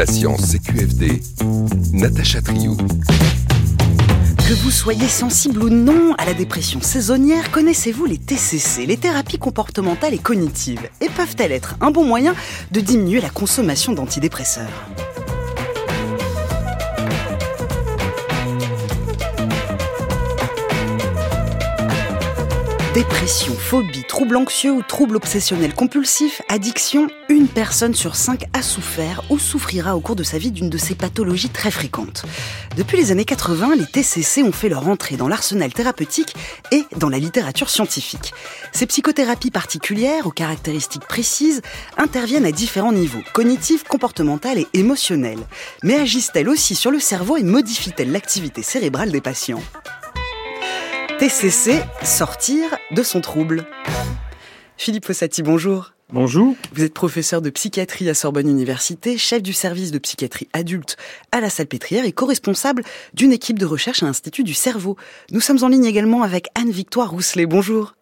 La science CQFD, Natacha Triou. Que vous soyez sensible ou non à la dépression saisonnière, connaissez-vous les TCC, les thérapies comportementales et cognitives. Et peuvent-elles être un bon moyen de diminuer la consommation d'antidépresseurs? Dépression, phobie, trouble anxieux ou trouble obsessionnel compulsif, addiction, une personne sur cinq a souffert ou souffrira au cours de sa vie d'une de ces pathologies très fréquentes. Depuis les années 80, les TCC ont fait leur entrée dans l'arsenal thérapeutique et dans la littérature scientifique. Ces psychothérapies particulières, aux caractéristiques précises, interviennent à différents niveaux, cognitifs, comportemental et émotionnels. Mais agissent-elles aussi sur le cerveau et modifient-elles l'activité cérébrale des patients? TCC, sortir de son trouble. Philippe Fossati, bonjour. Bonjour. Vous êtes professeur de psychiatrie à Sorbonne Université, chef du service de psychiatrie adulte à la Salpêtrière et co-responsable d'une équipe de recherche à l'Institut du cerveau. Nous sommes en ligne également avec Anne-Victoire Rousselet. Bonjour.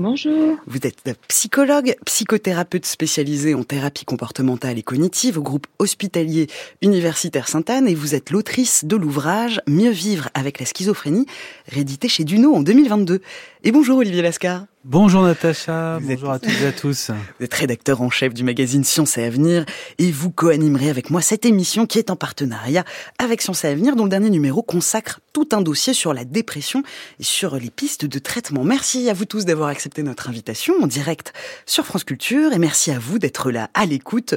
Bonjour. Vous êtes psychologue, psychothérapeute spécialisé en thérapie comportementale et cognitive au groupe hospitalier universitaire Sainte-Anne et vous êtes l'autrice de l'ouvrage Mieux vivre avec la schizophrénie, réédité chez Duno en 2022. Et bonjour Olivier Lascar. Bonjour Natacha, bonjour à toutes et à tous. Vous êtes rédacteur en chef du magazine Science et Avenir et vous co-animerez avec moi cette émission qui est en partenariat avec Science et Avenir dont le dernier numéro consacre tout un dossier sur la dépression et sur les pistes de traitement. Merci à vous tous d'avoir accepté notre invitation en direct sur France Culture et merci à vous d'être là à l'écoute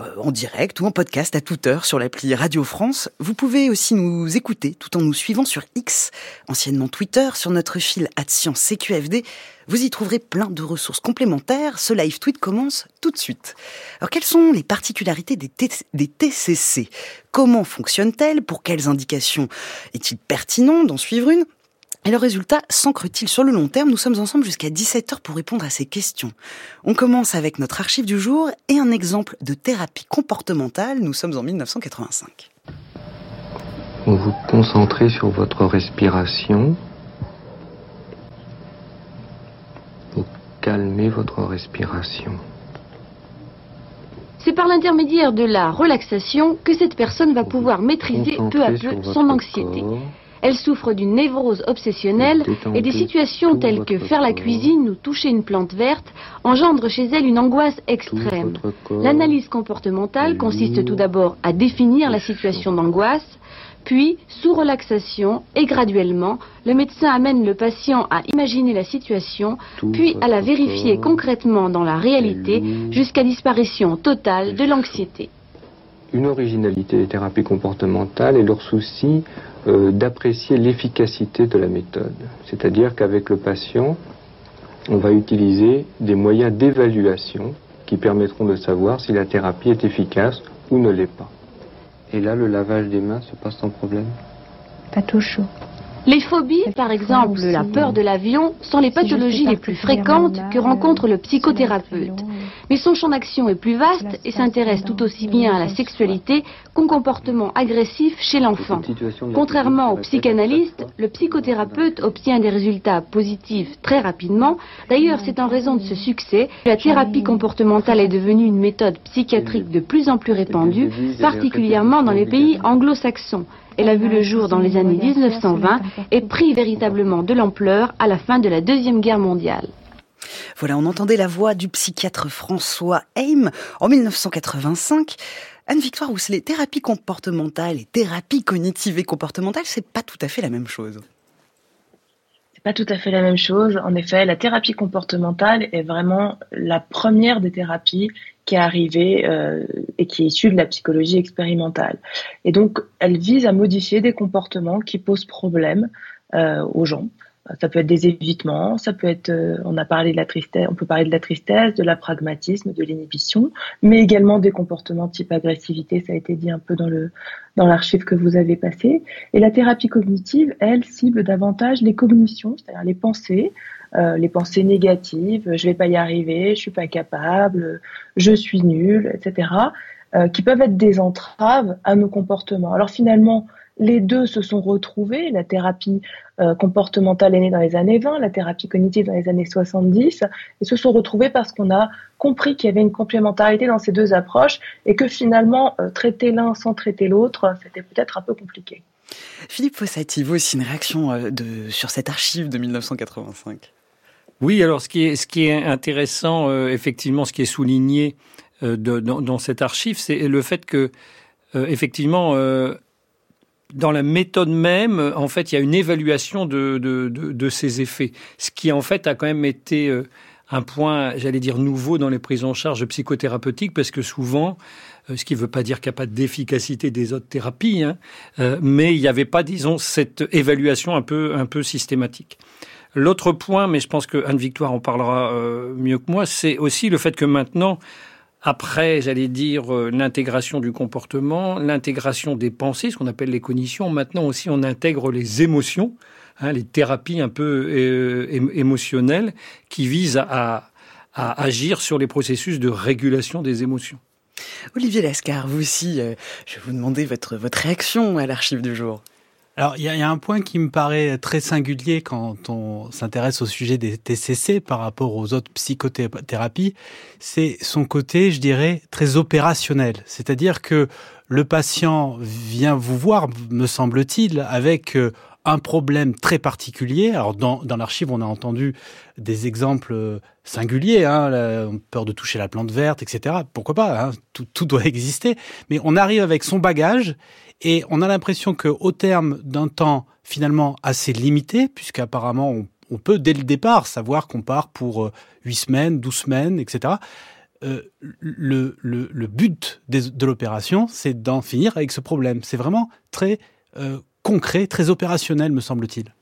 euh, en direct ou en podcast à toute heure sur l'appli Radio France. Vous pouvez aussi nous écouter tout en nous suivant sur X, anciennement Twitter, sur notre fil Science CQFD vous y trouverez plein de ressources complémentaires. Ce live tweet commence tout de suite. Alors, quelles sont les particularités des, TCC Comment fonctionnent-elles? Pour quelles indications est-il pertinent d'en suivre une? Et le résultat s'ancre-t-il sur le long terme? Nous sommes ensemble jusqu'à 17h pour répondre à ces questions. On commence avec notre archive du jour et un exemple de thérapie comportementale. Nous sommes en 1985. Vous vous concentrez sur votre respiration calmez votre respiration. C'est par l'intermédiaire de la relaxation que cette personne va pouvoir maîtriser peu à peu son anxiété. Elle souffre d'une névrose obsessionnelle et des situations telles que faire la cuisine ou toucher une plante verte engendrent chez elle une angoisse extrême. L'analyse comportementale consiste tout d'abord à définir la situation d'angoisse, puis, sous relaxation et graduellement, le médecin amène le patient à imaginer la situation, puis à la vérifier concrètement dans la réalité jusqu'à disparition totale de l'anxiété. Une originalité des thérapies comportementales est leur souci euh, d'apprécier l'efficacité de la méthode. C'est-à-dire qu'avec le patient, on va utiliser des moyens d'évaluation qui permettront de savoir si la thérapie est efficace ou ne l'est pas. Et là, le lavage des mains se passe sans problème? Pas tout chaud. Les phobies, par exemple la peur de l'avion, sont les pathologies les plus fréquentes que rencontre le psychothérapeute. Mais son champ d'action est plus vaste et s'intéresse tout aussi bien à la sexualité qu'au comportement agressif chez l'enfant. Contrairement au psychanalyste, le psychothérapeute obtient des résultats positifs très rapidement. D'ailleurs, c'est en raison de ce succès que la thérapie comportementale est devenue une méthode psychiatrique de plus en plus répandue, particulièrement dans les pays anglo-saxons. Elle a vu le jour dans les années 1920 et pris véritablement de l'ampleur à la fin de la Deuxième Guerre mondiale. Voilà, on entendait la voix du psychiatre François Heim en 1985. Anne-Victoire les thérapie comportementale et thérapie cognitive et comportementale, c'est pas tout à fait la même chose. Pas tout à fait la même chose. En effet, la thérapie comportementale est vraiment la première des thérapies qui est arrivée euh, et qui est issue de la psychologie expérimentale. Et donc, elle vise à modifier des comportements qui posent problème euh, aux gens. Ça peut être des évitements, ça peut être, euh, on a parlé de la tristesse, on peut parler de la tristesse, de la pragmatisme, de l'inhibition, mais également des comportements type agressivité, ça a été dit un peu dans le dans l'archive que vous avez passé. Et la thérapie cognitive, elle cible davantage les cognitions, c'est-à-dire les pensées, euh, les pensées négatives, je vais pas y arriver, je suis pas capable, je suis nul, etc., euh, qui peuvent être des entraves à nos comportements. Alors finalement, Les deux se sont retrouvés. La thérapie euh, comportementale est née dans les années 20, la thérapie cognitive dans les années 70, et se sont retrouvés parce qu'on a compris qu'il y avait une complémentarité dans ces deux approches et que finalement, euh, traiter l'un sans traiter l'autre, c'était peut-être un peu compliqué. Philippe Fossati, vous aussi une réaction euh, de, sur cette archive de 1985 Oui, alors ce qui est, ce qui est intéressant, effectivement, ce qui est souligné dans, cette archive, c'est le fait que, effectivement, dans la méthode même, en fait, il y a une évaluation de, de, de, ces effets. Ce qui, en fait, a quand même été euh, un point, j'allais dire, nouveau dans les prises en charge psychothérapeutiques, parce que souvent, euh, ce qui ne veut pas dire qu'il n'y a pas d'efficacité des autres thérapies, hein, euh, mais il n'y avait pas, disons, cette évaluation un peu, un peu systématique. L'autre point, mais je pense que Anne-Victoire en parlera mieux que moi, c'est aussi le fait que maintenant, après, j'allais dire, euh, l'intégration du comportement, l'intégration des pensées, ce qu'on appelle les cognitions. Maintenant aussi, on intègre les émotions, hein, les thérapies un peu euh, émotionnelles qui visent à, agir sur les processus de régulation des émotions. Olivier Lascar, vous aussi, euh, je vais vous demander votre, votre réaction à l'archive du jour. Alors, il y, a un point qui me paraît très singulier quand on s'intéresse au sujet des TCC par rapport aux autres psychothérapies, c'est son côté, je dirais, très opérationnel. C'est-à-dire que le patient vient vous voir, me semble-t-il, avec euh, un problème très particulier. Alors dans, dans l'archive, on a entendu des exemples euh, singuliers, hein, la, peur de toucher la plante verte, etc. Pourquoi pas hein, tout, tout doit exister. Mais on arrive avec son bagage et on a l'impression que au terme d'un temps finalement assez limité, puisqu'apparemment on, peut dès le départ savoir qu'on part pour euh, huit semaines, 12 semaines, etc. Euh, le, but de l'opération, c'est d'en finir avec ce problème. C'est vraiment très euh, concret, très opérationnel, me semble-t-il.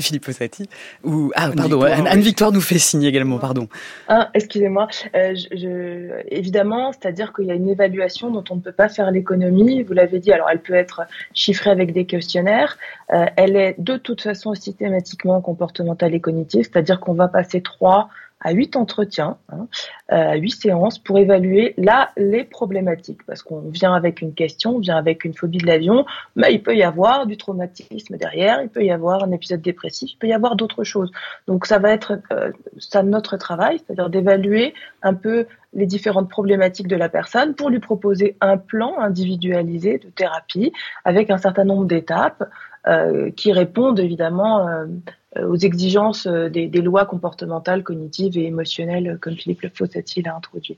Philippe Possati ou ah pardon Anne, Victoire nous fait signer également pardon. Ah excusez-moi. Euh, je, évidemment c'est-à-dire qu'il y a une évaluation dont on ne peut pas faire l'économie. Vous l'avez dit alors elle peut être chiffrée avec des questionnaires. Euh, elle est de toute façon systématiquement comportementale et cognitive c'est-à-dire qu'on va passer trois à huit entretiens, hein, euh, à huit séances pour évaluer là les problématiques. Parce qu'on vient avec une question, on vient avec une phobie de l'avion, mais il peut y avoir du traumatisme derrière, il peut y avoir un épisode dépressif, il peut y avoir d'autres choses. Donc ça va être euh, ça notre travail, c'est-à-dire d'évaluer un peu les différentes problématiques de la personne pour lui proposer un plan individualisé de thérapie avec un certain nombre d'étapes euh, qui répondent évidemment euh, aux exigences euh, des, lois comportementales, cognitives et émotionnelles, comme Philippe Fossati l'a introduit.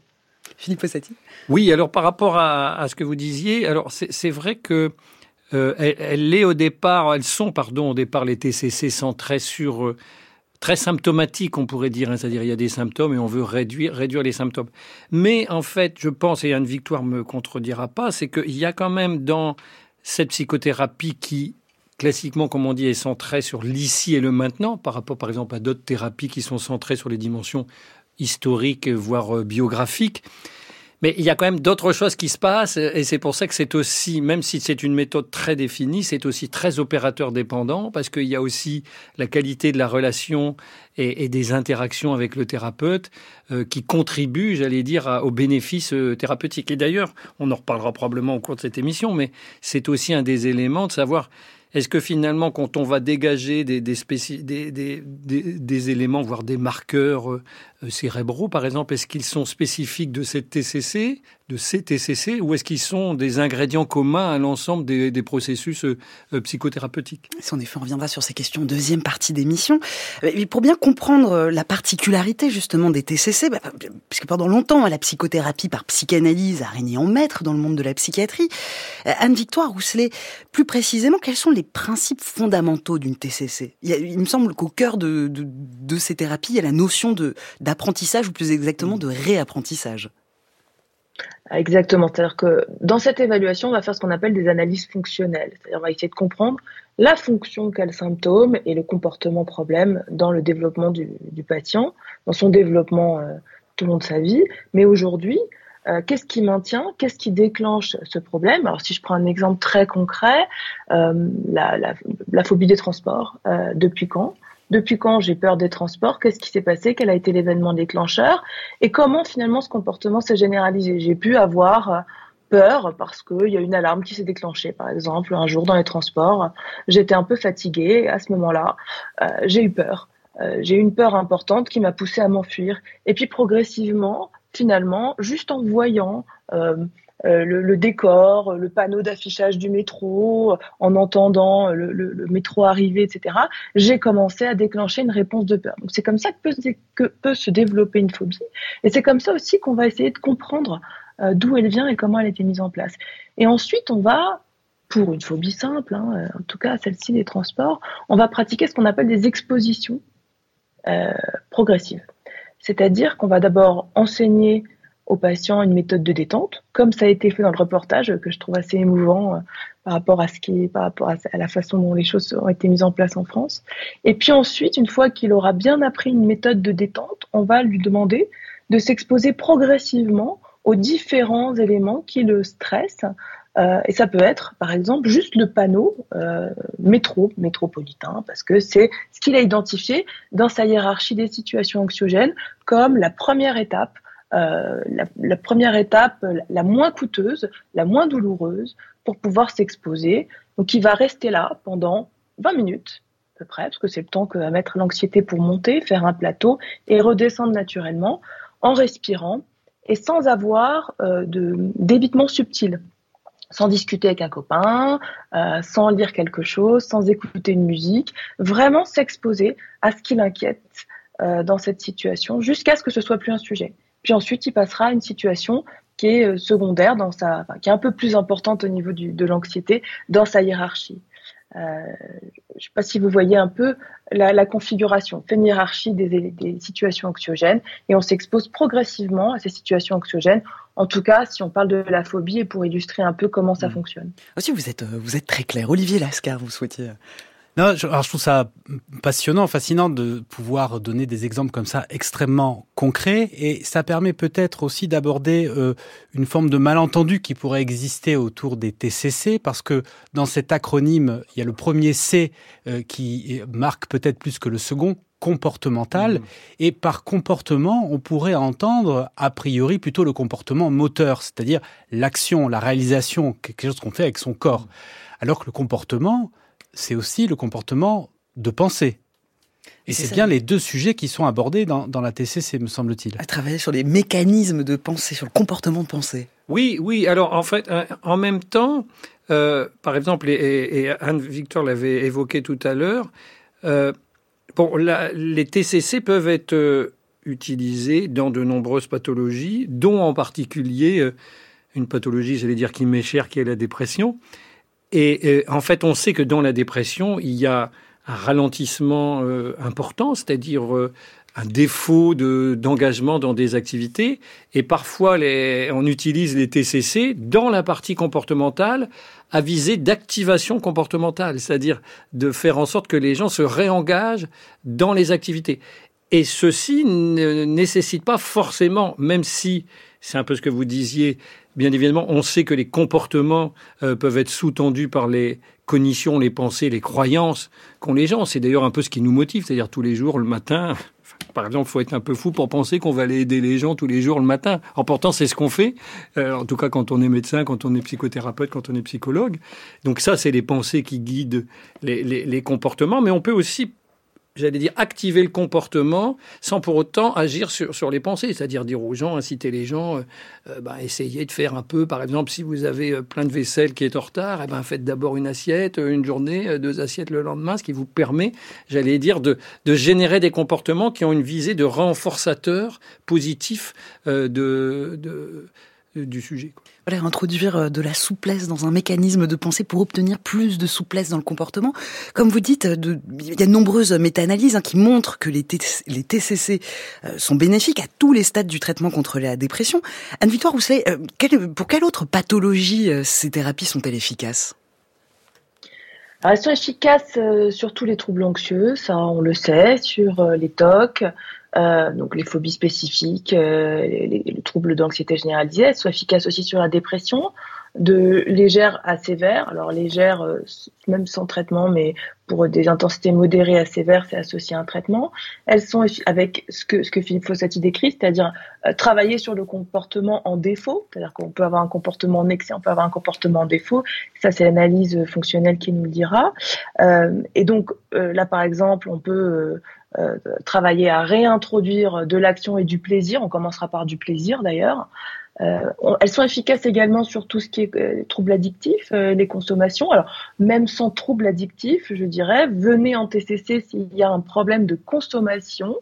Philippe Fossati Oui, alors par rapport à, ce que vous disiez, alors c'est vrai que euh, elle, est au départ, elles sont, pardon, au départ les TCC centrés sur très symptomatiques, on pourrait dire, hein, c'est-à-dire il y a des symptômes et on veut réduire, réduire les symptômes. Mais en fait, je pense, et Anne Victoire me contredira pas, c'est qu'il y a quand même dans cette psychothérapie qui classiquement, comme on dit, est centré sur l'ici et le maintenant, par rapport par exemple à d'autres thérapies qui sont centrées sur les dimensions historiques, voire euh, biographiques. Mais il y a quand même d'autres choses qui se passent, et c'est pour ça que c'est aussi, même si c'est une méthode très définie, c'est aussi très opérateur dépendant, parce qu'il y a aussi la qualité de la relation et, des interactions avec le thérapeute euh, qui contribuent, j'allais dire, aux bénéfices euh, thérapeutiques. Et d'ailleurs, on en reparlera probablement au cours de cette émission, mais c'est aussi un des éléments de savoir est-ce que finalement, quand on va dégager des, éléments, voire des marqueurs euh, cérébraux, par exemple, est-ce qu'ils sont spécifiques de cette TCC, de ces TCC, ou est-ce qu'ils sont des ingrédients communs à l'ensemble des, processus euh, euh, psychothérapeutiques? En effet, on reviendra sur ces questions deuxième partie d'émission. Mais pour bien comprendre la particularité justement des TCC, bah, puisque pendant longtemps, la psychothérapie par psychanalyse a régné en maître dans le monde de la psychiatrie, Anne-Victoire Rousselet, plus précisément, quels sont les principes fondamentaux d'une TCC il, me semble qu'au cœur de, de, ces thérapies, il y a la notion d'apprentissage, ou plus exactement de réapprentissage. Exactement. C'est-à-dire que dans cette évaluation, on va faire ce qu'on appelle des analyses fonctionnelles. C'est-à-dire on va essayer de comprendre la fonction qu'a le symptôme et le comportement problème dans le développement du, patient, dans son développement euh, tout au long de sa vie. Mais aujourd'hui, euh, qu'est-ce qui maintient, qu'est-ce qui déclenche ce problème? Alors si je prends un exemple très concret, euh, la, phobie des transports, depuis quand? Depuis quand j'ai peur des transports, qu'est-ce qui s'est passé, quel a été l'événement déclencheur, et comment finalement ce comportement s'est généralisé? J'ai pu avoir peur parce qu'il y a une alarme qui s'est déclenchée, par exemple, un jour dans les transports. J'étais un peu fatiguée à ce moment-là. Euh, j'ai eu peur. Euh, j'ai eu une peur importante qui m'a poussée à m'enfuir. Et puis progressivement, finalement, juste en voyant euh, euh le, le, décor, le panneau d'affichage du métro, en entendant le, le, le métro arriver, etc., j'ai commencé à déclencher une réponse de peur. Donc c'est comme ça que peut, que peut se développer une phobie. Et c'est comme ça aussi qu'on va essayer de comprendre euh, d'où elle vient et comment elle a été mise en place. Et ensuite, on va, pour une phobie simple, hein, euh, en tout cas celle-ci des transports, on va pratiquer ce qu'on appelle des expositions euh, progressives. C'est-à-dire qu'on va d'abord enseigner aux patients une méthode de détente, comme ça a été fait dans le reportage, que je trouve assez émouvant par rapport à ce qui est, par rapport à, la façon dont les choses ont été mises en place en France. Et puis ensuite, une fois qu'il aura bien appris une méthode de détente, on va lui demander de s'exposer progressivement aux différents éléments qui le stressent. Euh, et ça peut être, par exemple, juste le panneau euh, métro, métropolitain, parce que c'est ce qu'il a identifié dans sa hiérarchie des situations anxiogènes comme la première étape, euh, la, première étape la moins coûteuse, la moins douloureuse pour pouvoir s'exposer. Donc, il va rester là pendant 20 minutes à peu près, parce que c'est le temps que va mettre l'anxiété pour monter, faire un plateau et redescendre naturellement en respirant et sans avoir euh, d'évitement subtil sans discuter avec un copain, euh, sans lire quelque chose, sans écouter une musique, vraiment s'exposer à ce qui l'inquiète dans cette situation jusqu'à ce que ce soit plus un sujet. Puis ensuite, il passera à une situation qui est euh, secondaire dans sa, enfin, qui est un peu plus importante au niveau du, de l'anxiété dans sa hiérarchie. Euh, je ne sais pas si vous voyez un peu la, la configuration. On fait une hiérarchie des, des situations anxiogènes et on s'expose progressivement à ces situations anxiogènes. En tout cas, si on parle de la phobie et pour illustrer un peu comment ça mmh. fonctionne. Aussi, vous êtes, euh, vous êtes très clair. Olivier Lascar, vous souhaitiez non, je, alors je trouve ça passionnant, fascinant de pouvoir donner des exemples comme ça extrêmement concrets et ça permet peut-être aussi d'aborder euh, une forme de malentendu qui pourrait exister autour des TCC parce que dans cet acronyme, il y a le premier C euh, qui marque peut-être plus que le second, comportemental. Mmh. Et par comportement, on pourrait entendre a priori plutôt le comportement moteur, c'est-à-dire l'action, la réalisation, quelque chose qu'on fait avec son corps. Mmh. Alors que le comportement, c'est aussi le comportement de pensée. Et c'est bien les deux sujets qui sont abordés dans, dans la TCC, me semble-t-il. À travailler sur les mécanismes de pensée, sur le comportement de pensée. Oui, oui. Alors en fait, euh, en même temps, euh, par exemple, et, et Anne-Victor l'avait évoqué tout à l'heure, euh, bon, la, les TCC peuvent être euh, utilisés dans de nombreuses pathologies, dont en particulier euh, une pathologie, j'allais dire, qui m'est chère, qui est la dépression. Et, en fait, on sait que dans la dépression, il y a un ralentissement euh, important, c'est-à-dire euh, un défaut d'engagement dans des activités. Et parfois, on utilise les TCC dans la partie comportementale à viser d'activation comportementale, c'est-à-dire de faire en sorte que les gens se réengagent dans les activités. Et ceci ne nécessite pas forcément, même si c'est un peu ce que vous disiez, bien évidemment, on sait que les comportements euh, peuvent être sous-tendus par les cognitions, les pensées, les croyances qu'ont les gens. C'est d'ailleurs un peu ce qui nous motive, c'est-à-dire tous les jours, le matin. Par exemple, il faut être un peu fou pour penser qu'on va aller aider les gens tous les jours le matin. En pourtant, c'est ce qu'on fait. Euh, en tout cas, quand on est médecin, quand on est psychothérapeute, quand on est psychologue. Donc ça, c'est les pensées qui guident les, les, les comportements. Mais on peut aussi j'allais dire, activer le comportement sans pour autant agir sur, sur les pensées, c'est-à-dire dire aux gens, inciter les gens, euh, euh bah, essayer de faire un peu, par exemple, si vous avez euh, plein de vaisselle qui est en retard, eh ben, faites d'abord une assiette, une journée, deux assiettes le lendemain, ce qui vous permet, j'allais dire, de, de générer des comportements qui ont une visée de renforçateur positif euh, de, de, du sujet. Introduire euh, de la souplesse dans un mécanisme de pensée pour obtenir plus de souplesse dans le comportement. Comme vous dites, euh, il y a de nombreuses méta-analyses hein, qui montrent que les, les TCC euh, sont bénéfiques à tous les stades du traitement contre la dépression. Anne-Victoire Rousselet, quelle, pour quelle autre pathologie ces thérapies sont-elles efficaces? Elles sont efficaces sur tous les troubles anxieux, ça on le sait, sur les TOC, euh, donc les phobies spécifiques, euh, les, les, troubles d'anxiété généralisée, elles sont efficaces aussi sur la dépression. de légère à sévère. Alors légère, euh, même sans traitement, mais pour des intensités modérées à sévères, c'est associé à un traitement. Elles sont avec ce que, ce que Philippe Fossati décrit, c'est-à-dire euh, travailler sur le comportement en défaut, c'est-à-dire qu'on peut avoir un comportement en excès, on peut avoir un comportement en défaut. Ça, c'est l'analyse fonctionnelle qui nous le dira. Euh, et donc là, par exemple, on peut travailler à réintroduire de l'action et du plaisir. On commencera par du plaisir d'ailleurs. Euh, elles sont efficaces également sur tout ce qui est euh, troubles addictifs, euh, les consommations. Alors, même sans troubles addictifs, je dirais, venez en TCC s'il y a un problème de consommation,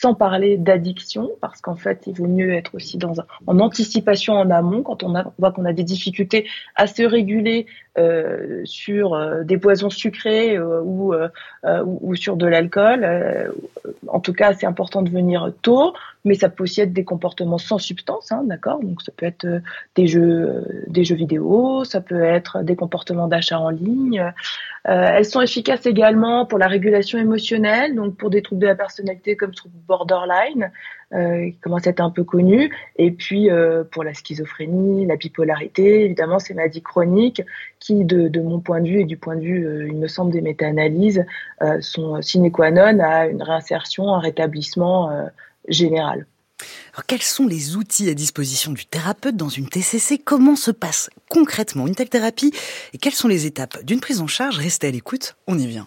sans parler d'addiction, parce qu'en fait, il vaut mieux être aussi dans en anticipation en amont quand on, a, voit qu'on a des difficultés à se réguler euh, sur euh, des poisons sucrés euh, ou, ou, sur de l'alcool. en tout cas, c'est important de venir tôt, mais ça peut aussi être des comportements sans substance, hein, d'accord? Donc ça peut être des jeux, des jeux vidéo, ça peut être des comportements d'achat en ligne. Elles sont efficaces également pour la régulation émotionnelle, donc pour des troubles de la personnalité comme troubles borderline, euh, qui commence à être un peu connu. Et puis euh, pour la schizophrénie, la bipolarité, évidemment, ces maladies chroniques qui, de, de, mon point de vue et du point de vue, euh, il me semble, des méta-analyses, euh, sont sine qua non à une réinsertion, un rétablissement euh, général. Quels sont les outils à disposition du thérapeute dans une TCC Comment se passe concrètement une telle thérapie? Et quelles sont les étapes d'une prise en charge? Restez à l'écoute, on y vient.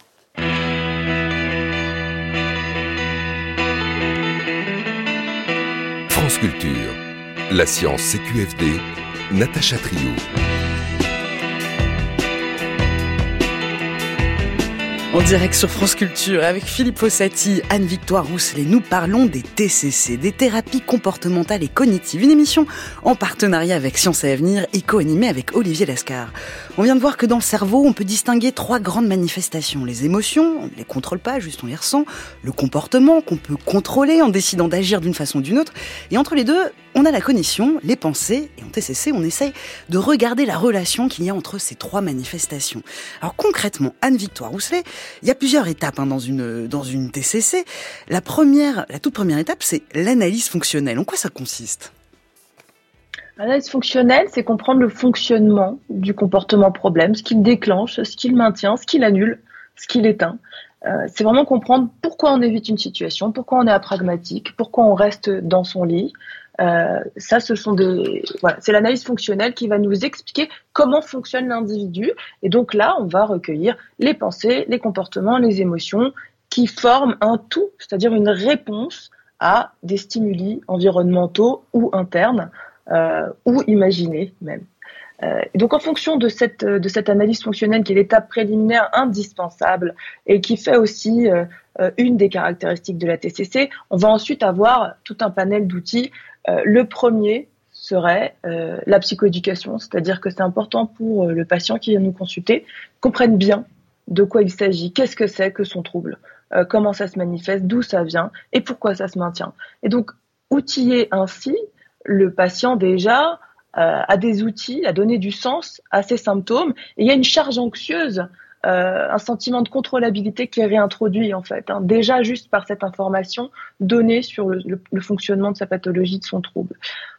France Culture. La science CQFD, Natacha Trio. En direct sur France Culture avec Philippe Fossati, Anne-Victoire Rousselet, nous parlons des TCC, des thérapies comportementales et cognitives. Une émission en partenariat avec Science et Avenir et co-animée avec Olivier Lascar. On vient de voir que dans le cerveau, on peut distinguer trois grandes manifestations. Les émotions, on ne les contrôle pas, juste on les ressent. Le comportement, qu'on peut contrôler en décidant d'agir d'une façon ou d'une autre. Et entre les deux, on a la cognition, les pensées, et en TCC, on essaye de regarder la relation qu'il y a entre ces trois manifestations. Alors concrètement, Anne-Victoire Rousselet, il y a plusieurs étapes hein, dans, une, dans TCC. La première, la toute première étape, c'est l'analyse fonctionnelle. En quoi ça consiste? L'analyse fonctionnelle, c'est comprendre le fonctionnement du comportement problème, ce qu'il déclenche, ce qu'il maintient, ce qu'il annule, ce qu'il éteint. Euh, c'est vraiment comprendre pourquoi on évite une situation, pourquoi on est pragmatique, pourquoi on reste dans son lit. Euh, ça, ce sont des, voilà, c'est l'analyse fonctionnelle qui va nous expliquer comment fonctionne l'individu. Et donc là, on va recueillir les pensées, les comportements, les émotions qui forment un tout, c'est-à-dire une réponse à des stimuli environnementaux ou internes euh, ou imaginés même. Euh, donc en fonction de cette, de cette analyse fonctionnelle qui est l'étape préliminaire indispensable et qui fait aussi euh, euh une des caractéristiques de la TCC, on va ensuite avoir tout un panel d'outils. Euh, le premier serait euh, la psychoéducation, c'est-à-dire que c'est important pour le patient qui vient nous consulter comprenne bien de quoi il s'agit, qu'est-ce que c'est que son trouble, comment ça se manifeste, d'où ça vient et pourquoi ça se maintient. Et donc outiller ainsi le patient déjà euh, a des outils à donner du sens à ces symptômes. Et il y a une charge anxieuse, euh, un sentiment de contrôlabilité qui est réintroduit en fait, hein, déjà juste par cette information donnée sur le, fonctionnement de sa pathologie, de son trouble.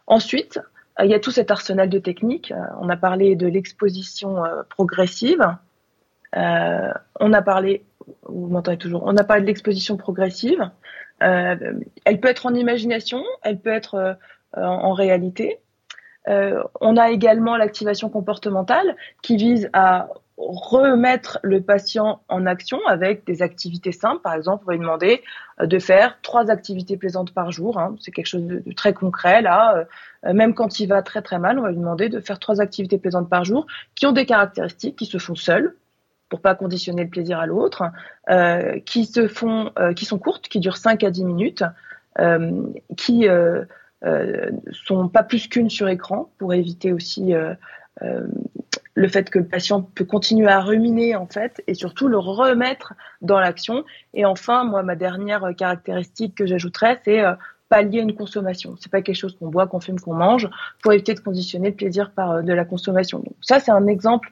Ensuite, euh, il y a tout cet arsenal de techniques. Euh, on a parlé de l'exposition progressive. on a parlé, vous m'entendez toujours, on a parlé de l'exposition progressive. elle peut être en imagination, elle peut être en réalité. Euh, on a également l'activation comportementale qui vise à remettre le patient en action avec des activités simples. Par exemple, on va lui demander euh, de faire trois activités plaisantes par jour. Hein. C'est quelque chose de, très concret là. Euh, même quand il va très très mal, on va lui demander de faire trois activités plaisantes par jour qui ont des caractéristiques qui se font seules pour pas conditionner le plaisir à l'autre, qui se font, qui sont courtes, qui durent 5 à 10 minutes, qui sont pas plus qu'une sur écran pour éviter aussi euh, euh, le fait que le patient peut continuer à ruminer en fait et surtout le remettre dans l'action. Et enfin, moi, ma dernière caractéristique que j'ajouterais, c'est pallier une consommation. C'est pas quelque chose qu'on boit, qu'on fume, qu'on mange pour éviter de conditionner le plaisir par de la consommation. Donc ça, c'est un exemple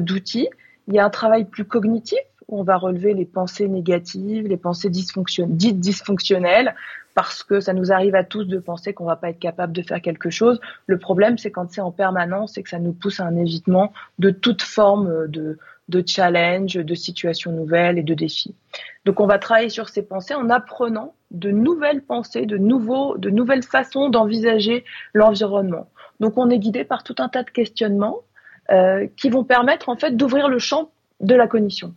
d'outil. Il y a un travail plus cognitif on va relever les pensées négatives, les pensées dites dysfonctionnelles, parce que ça nous arrive à tous de penser qu'on va pas être capable de faire quelque chose. Le problème, c'est quand c'est en permanence et que ça nous pousse à un évitement de toute forme de, challenge, de situations nouvelles et de défis. Donc, on va travailler sur ces pensées en apprenant de nouvelles pensées, de nouveaux, de nouvelles façons d'envisager l'environnement. Donc, on est guidé par tout un tas de questionnements euh, qui vont permettre en fait d'ouvrir le champ de la cognition.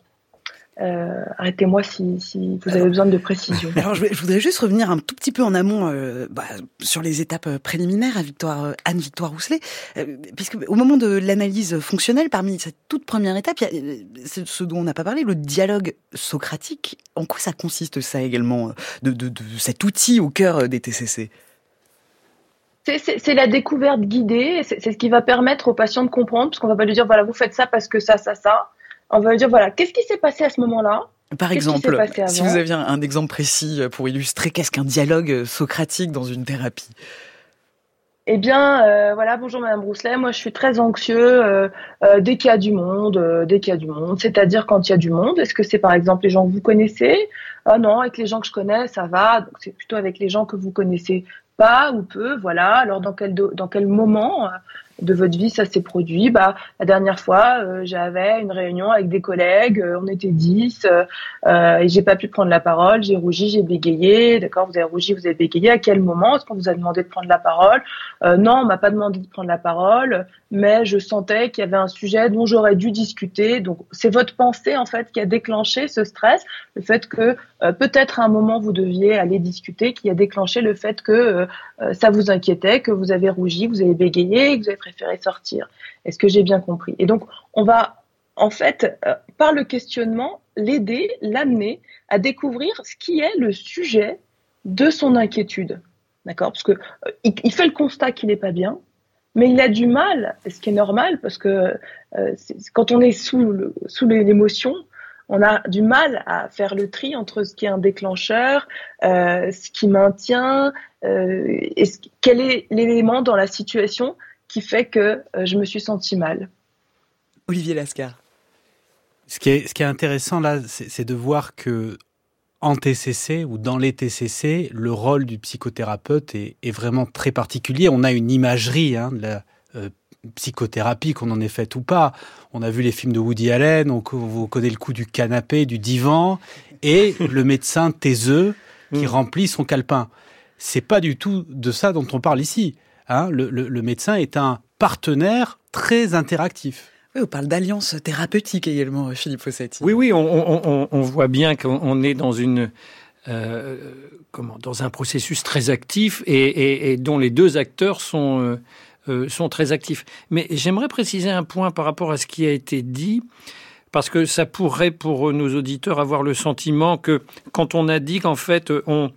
Euh, arrêtez-moi si, si, vous avez besoin de précision. Alors, je, voudrais juste revenir un tout petit peu en amont euh, bah, sur les étapes euh, préliminaires à Victoire, Anne-Victoire Rousselet, puisque au moment de l'analyse fonctionnelle, parmi cette toute première étape, il y a ce dont on n'a pas parlé, le dialogue socratique. En quoi ça consiste ça également, de, de, de cet outil au cœur des TCC c'est la découverte guidée, c'est ce qui va permettre aux patients de comprendre, parce qu'on va pas lui dire, voilà, vous faites ça parce que ça, ça, ça on va dire voilà, qu'est-ce qui s'est passé à ce moment-là? Par exemple, si vous aviez un, exemple précis pour illustrer qu'est-ce qu'un dialogue socratique dans une thérapie? Eh bien, euh, voilà, bonjour Madame Brousselet. Moi, je suis très anxieux euh, euh, dès qu'il y a du monde, dès qu'il y a du monde. C'est-à-dire quand il y a du monde. Est-ce que c'est par exemple les gens que vous connaissez? Ah non, avec les gens que je connais, ça va. Donc c'est plutôt avec les gens que vous connaissez pas ou peu. Voilà. Alors dans quel dans quel moment de votre vie ça s'est produit Bah la dernière fois, euh, j'avais une réunion avec des collègues, euh, on était dix, euh, et j'ai pas pu prendre la parole, j'ai rougi, j'ai bégayé. D'accord, vous avez rougi, vous avez bégayé. À quel moment est-ce qu'on vous a demandé de prendre la parole? Non, on m'a pas demandé de prendre la parole, mais je sentais qu'il y avait un sujet dont j'aurais dû discuter. Donc c'est votre pensée en fait qui a déclenché ce stress, le fait que peut-être à un moment vous deviez aller discuter, qui a déclenché le fait que ça vous inquiétait, que vous avez rougi, vous avez bégayé, que vous avez préféré sortir. Est-ce que j'ai bien compris? Et donc, on va, en fait, euh, par le questionnement, l'aider, l'amener à découvrir ce qui est le sujet de son inquiétude. D'accord? Parce que euh, il, fait le constat qu'il n'est pas bien, mais il a du mal, ce qui est normal, parce que euh, quand on est sous, sous l'émotion, on a du mal à faire le tri entre ce qui est un déclencheur, ce qui maintient, quel est l'élément dans la situation qui fait que euh, je me suis sentie mal. Olivier Lascar. Ce qui est, ce qui est intéressant là, c'est de voir que en TCC ou dans les TCC, le rôle du psychothérapeute est, est vraiment très particulier. On a une imagerie hein, de la euh, psychothérapie, qu'on en ait faite ou pas. On a vu les films de Woody Allen, on, on connaît le coup du canapé, du divan, et le médecin taiseux qui mm. remplit son calepin. C'est pas du tout de ça dont on parle ici. Hein, le, médecin est un partenaire très interactif. Oui, on parle d'alliance thérapeutique également, Philippe Fossetti. Oui, oui, on, voit bien qu'on est dans une euh, comment dans un processus très actif et, dont les deux acteurs sont euh, euh, sont très actifs. Mais j'aimerais préciser un point par rapport à ce qui a été dit. Parce que ça pourrait, pour nos auditeurs, avoir le sentiment que quand on a dit qu'en fait, on,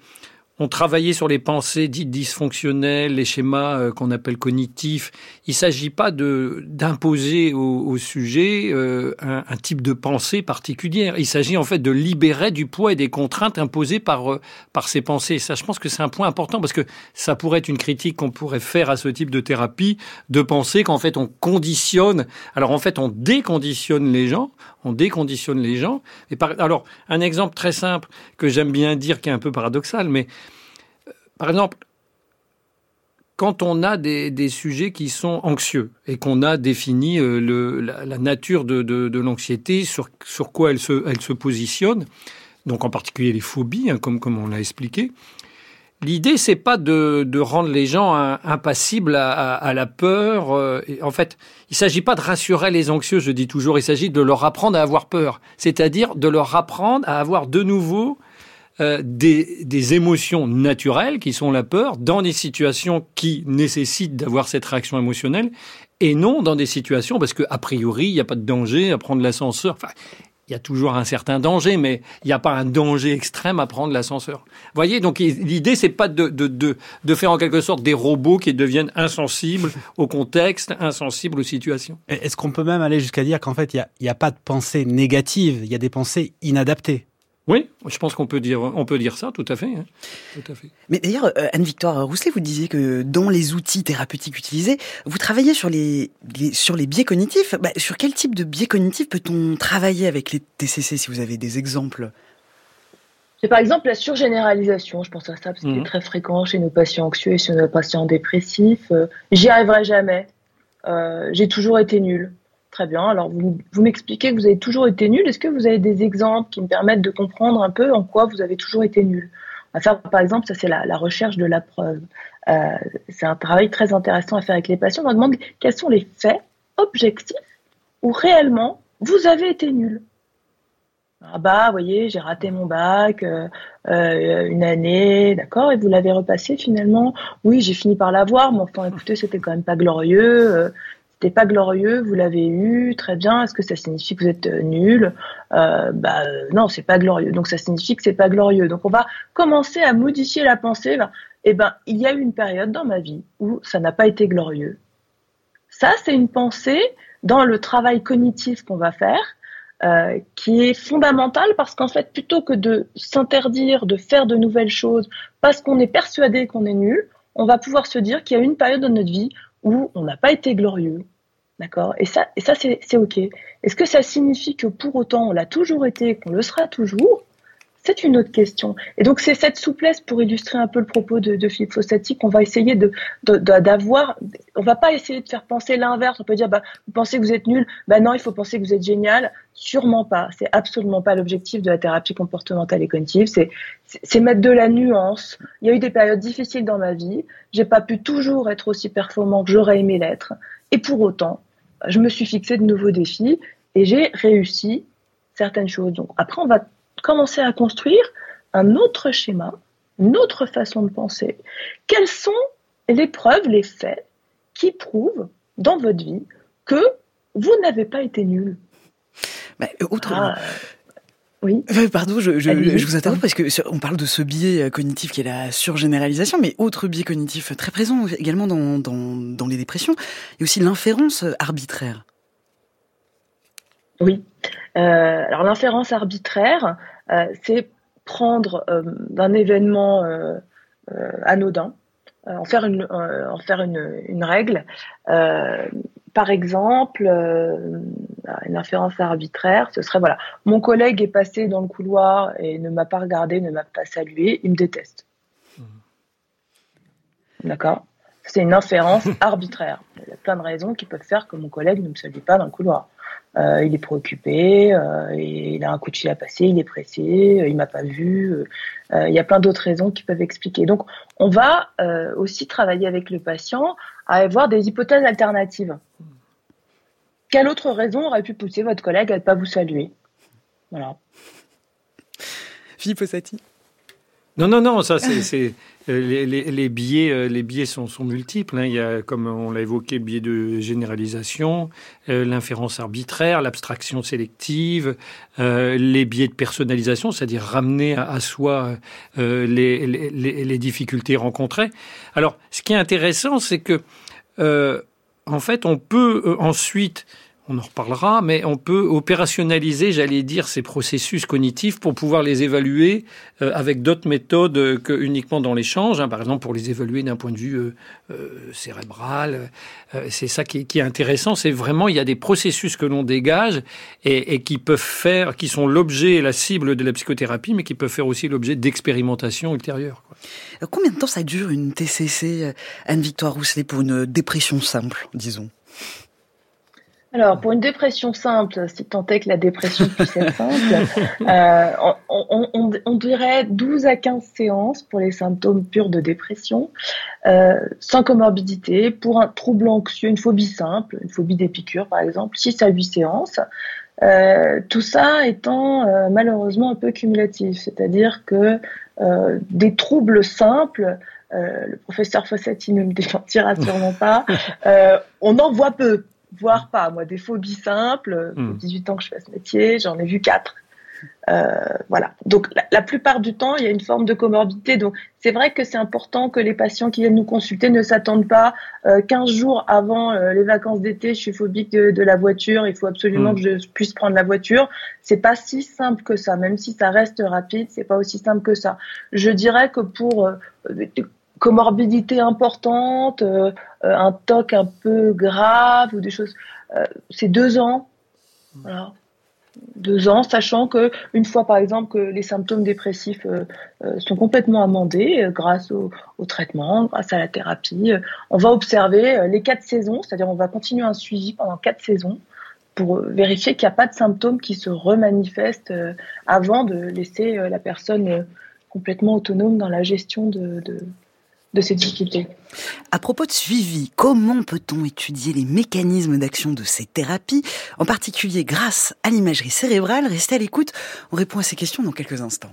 on travaillait sur les pensées dites dysfonctionnelles, les schémas euh, qu'on appelle cognitifs. Il ne s'agit pas de d'imposer au, sujet euh, un, type de pensée particulière. Il s'agit en fait de libérer du poids et des contraintes imposées par euh, par ces pensées. Ça, je pense que c'est un point important parce que ça pourrait être une critique qu'on pourrait faire à ce type de thérapie, de penser qu'en fait on conditionne. Alors en fait on déconditionne les gens, on déconditionne les gens. Et par, alors un exemple très simple que j'aime bien dire, qui est un peu paradoxal, mais par exemple, quand on a des, sujets qui sont anxieux et qu'on a défini euh, la, nature de, l'anxiété, sur, quoi elle se, positionne, donc en particulier les phobies, hein, comme, on l'a expliqué, l'idée, c'est pas de, rendre les gens impassibles à, la peur. Euh, en fait, il s'agit pas de rassurer les anxieux, je dis toujours, il s'agit de leur apprendre à avoir peur, c'est-à-dire de leur apprendre à avoir de nouveau euh, des, émotions naturelles qui sont la peur dans des situations qui nécessitent d'avoir cette réaction émotionnelle et non dans des situations parce que a priori il n'y a pas de danger à prendre l'ascenseur. Enfin, il y a toujours un certain danger, mais il n'y a pas un danger extrême à prendre l'ascenseur. Vous voyez, donc l'idée, c'est pas de, de, de, de, faire en quelque sorte des robots qui deviennent insensibles au contexte, insensibles aux situations. Est-ce qu'on peut même aller jusqu'à dire qu'en fait, il n'y a, a, pas de pensée négative, il y a des pensées inadaptées? Oui, je pense qu'on peut dire, on peut dire ça, tout à fait. Hein. Tout à fait. Mais d'ailleurs, euh, Anne-Victoire Rousselet, vous disiez que dans les outils thérapeutiques utilisés, vous travaillez sur les, sur les biais cognitifs. Bah, sur quel type de biais cognitifs peut-on travailler avec les TCC, si vous avez des exemples? C'est par exemple la surgénéralisation, je pense à ça parce que c'est mhm. très fréquent chez nos patients anxieux et chez nos patients dépressifs. Euh, j'y arriverai jamais. Euh, j'ai toujours été nul. Très bien. Alors, vous, m'expliquez que vous avez toujours été nul. Est-ce que vous avez des exemples qui me permettent de comprendre un peu en quoi vous avez toujours été nul? On va faire, par exemple, ça c'est la, recherche de la preuve. Euh, c'est un travail très intéressant à faire avec les patients. On demande quels sont les faits objectifs où réellement vous avez été nul. Ah bah, vous voyez, j'ai raté mon bac euh, euh, une année, d'accord, et vous l'avez repassé finalement. Oui, j'ai fini par l'avoir, mais enfin, écoutez, c'était quand même pas glorieux. C'était pas glorieux, vous l'avez eu, très bien. Est-ce que ça signifie que vous êtes nul? Bah non, c'est pas glorieux. Donc ça signifie que c'est pas glorieux. Donc on va commencer à modifier la pensée. Eh ben, il y a eu une période dans ma vie où ça n'a pas été glorieux. Ça, c'est une pensée dans le travail cognitif qu'on va faire euh, qui est fondamentale parce qu'en fait, plutôt que de s'interdire de faire de nouvelles choses parce qu'on est persuadé qu'on est nul, on va pouvoir se dire qu'il y a une période de notre vie où on n'a pas été glorieux. D'accord? Et ça, et ça c'est OK. Est-ce que ça signifie que pour autant on l'a toujours été et qu'on le sera toujours? C'est une autre question. Et donc c'est cette souplesse pour illustrer un peu le propos de, Philippe Fossati qu'on va essayer de d'avoir. on va pas essayer de faire penser l'inverse. On peut dire bah vous pensez que vous êtes nul, bah non il faut penser que vous êtes génial. Sûrement pas. C'est absolument pas l'objectif de la thérapie comportementale et cognitive. C'est c'est mettre de la nuance. Il y a eu des périodes difficiles dans ma vie. J'ai pas pu toujours être aussi performant que j'aurais aimé l'être. Et pour autant, je me suis fixé de nouveaux défis et j'ai réussi certaines choses. Donc après on va commencer à construire un autre schéma, une autre façon de penser. Quelles sont les preuves, les faits qui prouvent dans votre vie que vous n'avez pas été nul? Mais autrement. Ah, oui. Pardon, je, vous interromps parce que on parle de ce biais euh, cognitif qui est la surgénéralisation, mais autre biais cognitif très présent également dans, dans les dépressions, il y a aussi l'inférence arbitraire. Oui. Euh, alors l'inférence arbitraire, euh, c'est prendre euh, d'un événement anodin, en faire une, en faire une, une règle. par exemple, une inférence arbitraire, ce serait voilà, mon collègue est passé dans le couloir et ne m'a pas regardé, ne m'a pas salué, il me déteste. Mmh. D'accord? C'est une inférence arbitraire. Il y a plein de raisons qui peuvent faire que mon collègue ne me salue pas dans le couloir. Euh, il est préoccupé, euh, il a un coup de fil à passer, il est pressé, euh, il m'a pas vu. il y a plein d'autres raisons qui peuvent expliquer. Donc, on va aussi travailler avec le patient à avoir des hypothèses alternatives. Quelle autre raison aurait pu pousser votre collègue à ne pas vous saluer? Voilà. Philippe Ossati non, non, non, ça c'est euh, les, les, biais, euh, les biais sont, sont multiples. Hein. Il y a, comme on l'a évoqué, le biais de généralisation, euh, l'inférence arbitraire, l'abstraction sélective, les biais de personnalisation, c'est-à-dire ramener à, soi les, les, difficultés rencontrées. Alors, ce qui est intéressant, c'est que en fait, on peut ensuite on en reparlera, mais on peut opérationnaliser, j'allais dire, ces processus cognitifs pour pouvoir les évaluer euh, avec d'autres méthodes que uniquement dans l'échange. Hein. par exemple, pour les évaluer d'un point de vue euh, euh, cérébral. c'est ça qui est, intéressant. C'est vraiment il y a des processus que l'on dégage et, qui peuvent faire, qui sont l'objet et la cible de la psychothérapie, mais qui peuvent faire aussi l'objet d'expérimentations ultérieures. Combien de temps ça dure une TCC, Anne-Victoire Rousselet, pour une dépression simple, disons? Alors, pour une dépression simple, si tant est que la dépression puisse être simple, euh, on, dirait 12 à 15 séances pour les symptômes purs de dépression, euh, sans comorbidité. Pour un trouble anxieux, une phobie simple, une phobie des piqûres par exemple, 6 à 8 séances. Euh, tout ça étant malheureusement un peu cumulatif, c'est-à-dire que des troubles simples, le professeur Fossati ne me démentira sûrement pas, on en voit peu voire pas. Moi, des phobies simples, 18 hmm. ans que je fais ce métier, j'en ai vu quatre. Euh, voilà. Donc la, plupart du temps, il y a une forme de comorbidité. Donc c'est vrai que c'est important que les patients qui viennent nous consulter ne s'attendent pas euh, 15 jours avant euh, les vacances d'été. Je suis phobique de, la voiture. Il faut absolument mm. que je puisse prendre la voiture. C'est pas si simple que ça. Même si ça reste rapide, c'est pas aussi simple que ça. Je dirais que pour euh, comorbidité importante, un TOC un peu grave ou des choses, c'est deux ans. Voilà deux ans, sachant que une fois par exemple que les symptômes dépressifs euh, euh, sont complètement amendés euh, grâce au, traitement, grâce à la thérapie, on va observer les quatre saisons, c'est-à-dire on va continuer un suivi pendant quatre saisons pour vérifier qu'il n'y a pas de symptômes qui se remanifestent avant de laisser la personne complètement autonome dans la gestion de, de ces difficultés. À propos de suivi, comment peut-on étudier les mécanismes d'action de ces thérapies, en particulier grâce à l'imagerie cérébrale? Restez à l'écoute, on répond à ces questions dans quelques instants.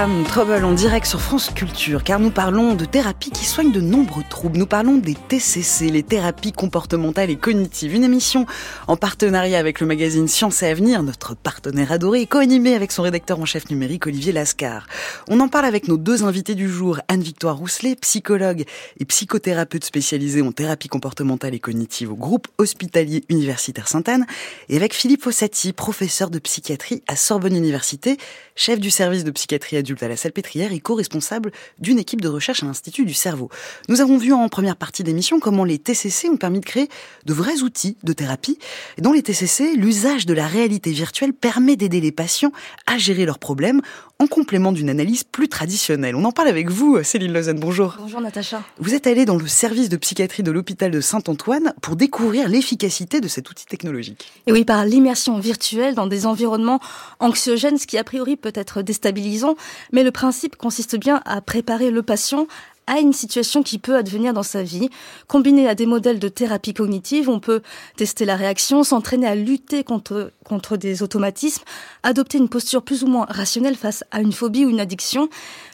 Trouble en direct sur France Culture, car nous parlons de thérapies qui soignent de nombreux troubles. Nous parlons des TCC, les thérapies comportementales et cognitives. Une émission en partenariat avec le magazine Science et Avenir, notre partenaire adoré, et co-animée avec son rédacteur en chef numérique Olivier Lascar. On en parle avec nos deux invités du jour, Anne-Victoire Rousselet, psychologue et psychothérapeute spécialisée en thérapie comportementale et cognitive au groupe hospitalier universitaire Sainte-Anne, et avec Philippe Fossati, professeur de psychiatrie à Sorbonne Université, chef du service de psychiatrie à la Salpêtrière et co-responsable d'une équipe de recherche à l'Institut du cerveau. Nous avons vu en première partie d'émission comment les TCC ont permis de créer de vrais outils de thérapie. Dans les TCC, l'usage de la réalité virtuelle permet d'aider les patients à gérer leurs problèmes en complément d'une analyse plus traditionnelle. On en parle avec vous, Céline Lausanne. Bonjour. Bonjour Natacha. Vous êtes allée dans le service de psychiatrie de l'hôpital de Saint-Antoine pour découvrir l'efficacité de cet outil technologique. Et oui, par l'immersion virtuelle dans des environnements anxiogènes, ce qui a priori peut être déstabilisant, mais le principe consiste bien à préparer le patient à une situation qui peut advenir dans sa vie. Combiné à des modèles de thérapie cognitive, on peut tester la réaction, s'entraîner à lutter contre, des automatismes, adopter une posture plus ou moins rationnelle face à une phobie ou une addiction.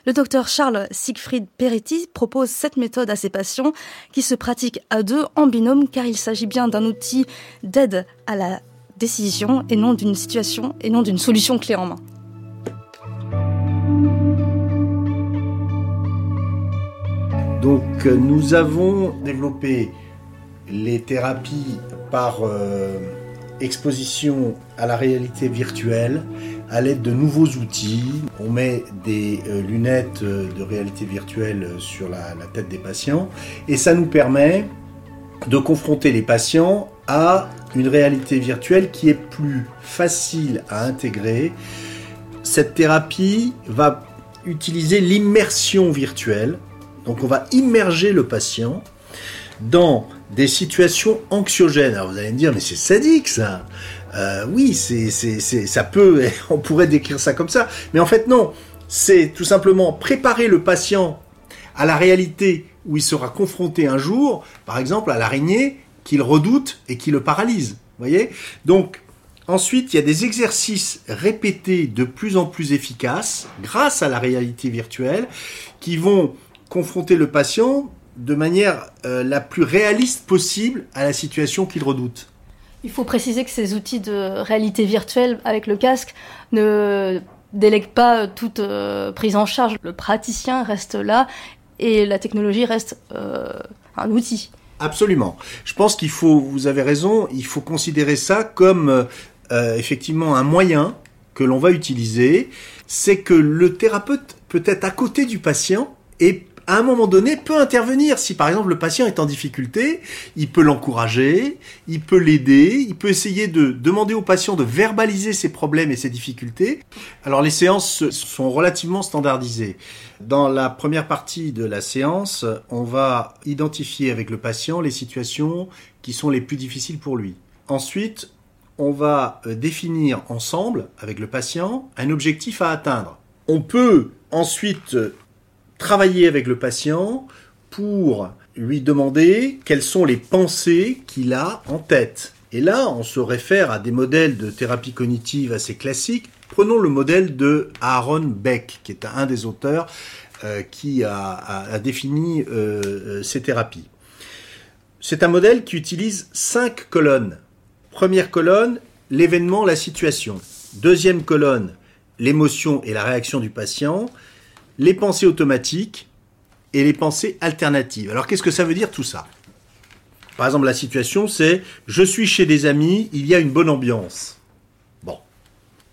Le docteur Charles Siegfried Peretti propose cette méthode à ses patients qui se pratiquent à deux en binôme car il s'agit bien d'un outil d'aide à la décision et non d'une situation et non d'une solution clé en main. Donc euh, nous avons développé les thérapies par euh, exposition à la réalité virtuelle à l'aide de nouveaux outils. On met des euh, lunettes de réalité virtuelle sur la, tête des patients et ça nous permet de confronter les patients à une réalité virtuelle qui est plus facile à intégrer. Cette thérapie va utiliser l'immersion virtuelle. Donc on va immerger le patient dans des situations anxiogènes. Alors vous allez me dire, mais c'est sadique ça. Euh, oui, c'est, c'est, c'est, ça peut, on pourrait décrire ça comme ça. Mais en fait non, c'est tout simplement préparer le patient à la réalité où il sera confronté un jour, par exemple à l'araignée qu'il redoute et qui le paralyse. Voyez? Donc Ensuite, il y a des exercices répétés de plus en plus efficaces grâce à la réalité virtuelle qui vont confronter le patient de manière euh, la plus réaliste possible à la situation qu'il redoute. Il faut préciser que ces outils de réalité virtuelle avec le casque ne délèguent pas toute euh, prise en charge. Le praticien reste là et la technologie reste euh, un outil. Absolument. Je pense qu'il faut, vous avez raison, il faut considérer ça comme euh, effectivement un moyen que l'on va utiliser, c'est que le thérapeute peut être à côté du patient et à un moment donné peut intervenir. Si par exemple le patient est en difficulté, il peut l'encourager, il peut l'aider, il peut essayer de demander au patient de verbaliser ses problèmes et ses difficultés. Alors les séances sont relativement standardisées. Dans la première partie de la séance, on va identifier avec le patient les situations qui sont les plus difficiles pour lui. Ensuite, on va euh, définir ensemble, avec le patient, un objectif à atteindre. On peut ensuite euh, travailler avec le patient pour lui demander quelles sont les pensées qu'il a en tête. Et là, on se réfère à des modèles de thérapie cognitive assez classiques. Prenons le modèle de Aaron Beck, qui est un des auteurs euh, qui a, défini ces thérapies. C'est un modèle qui utilise cinq colonnes Première colonne, l'événement, la situation. Deuxième colonne, l'émotion et la réaction du patient. Les pensées automatiques et les pensées alternatives. Alors qu'est-ce que ça veut dire tout ça? Par exemple, la situation, c'est je suis chez des amis, il y a une bonne ambiance. Bon.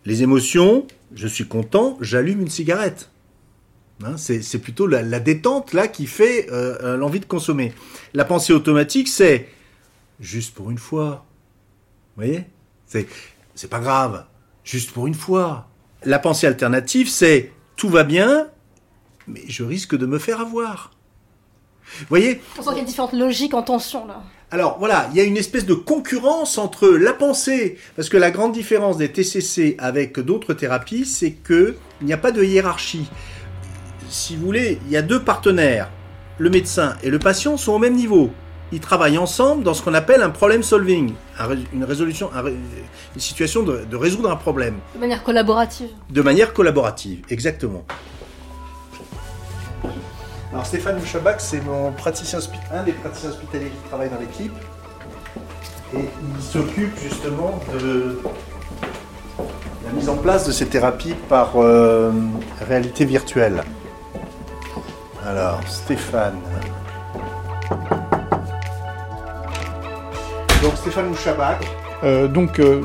Les émotions, je suis content, j'allume une cigarette. Hein, c'est plutôt la, détente là qui fait euh, l'envie de consommer. La pensée automatique, c'est juste pour une fois, vous voyez? C'est pas grave, juste pour une fois. La pensée alternative, c'est tout va bien, mais je risque de me faire avoir. Vous voyez On sent qu'il y a différentes logiques en tension là. Alors voilà, il y a une espèce de concurrence entre la pensée, parce que la grande différence des TCC avec d'autres thérapies, c'est que il n'y a pas de hiérarchie. Si vous voulez, il y a deux partenaires, le médecin et le patient sont au même niveau ils travaillent ensemble dans ce qu'on appelle un problem solving, une résolution, une situation de, résoudre un problème. De manière collaborative. De manière collaborative, exactement. Alors Stéphane Mouchabak, c'est mon praticien un des praticiens hospitaliers qui travaille dans l'équipe. Et il s'occupe justement de la mise en place de ces thérapies par euh, réalité virtuelle. Alors, Stéphane. Donc Stéphane Mouchabac. Euh, donc euh,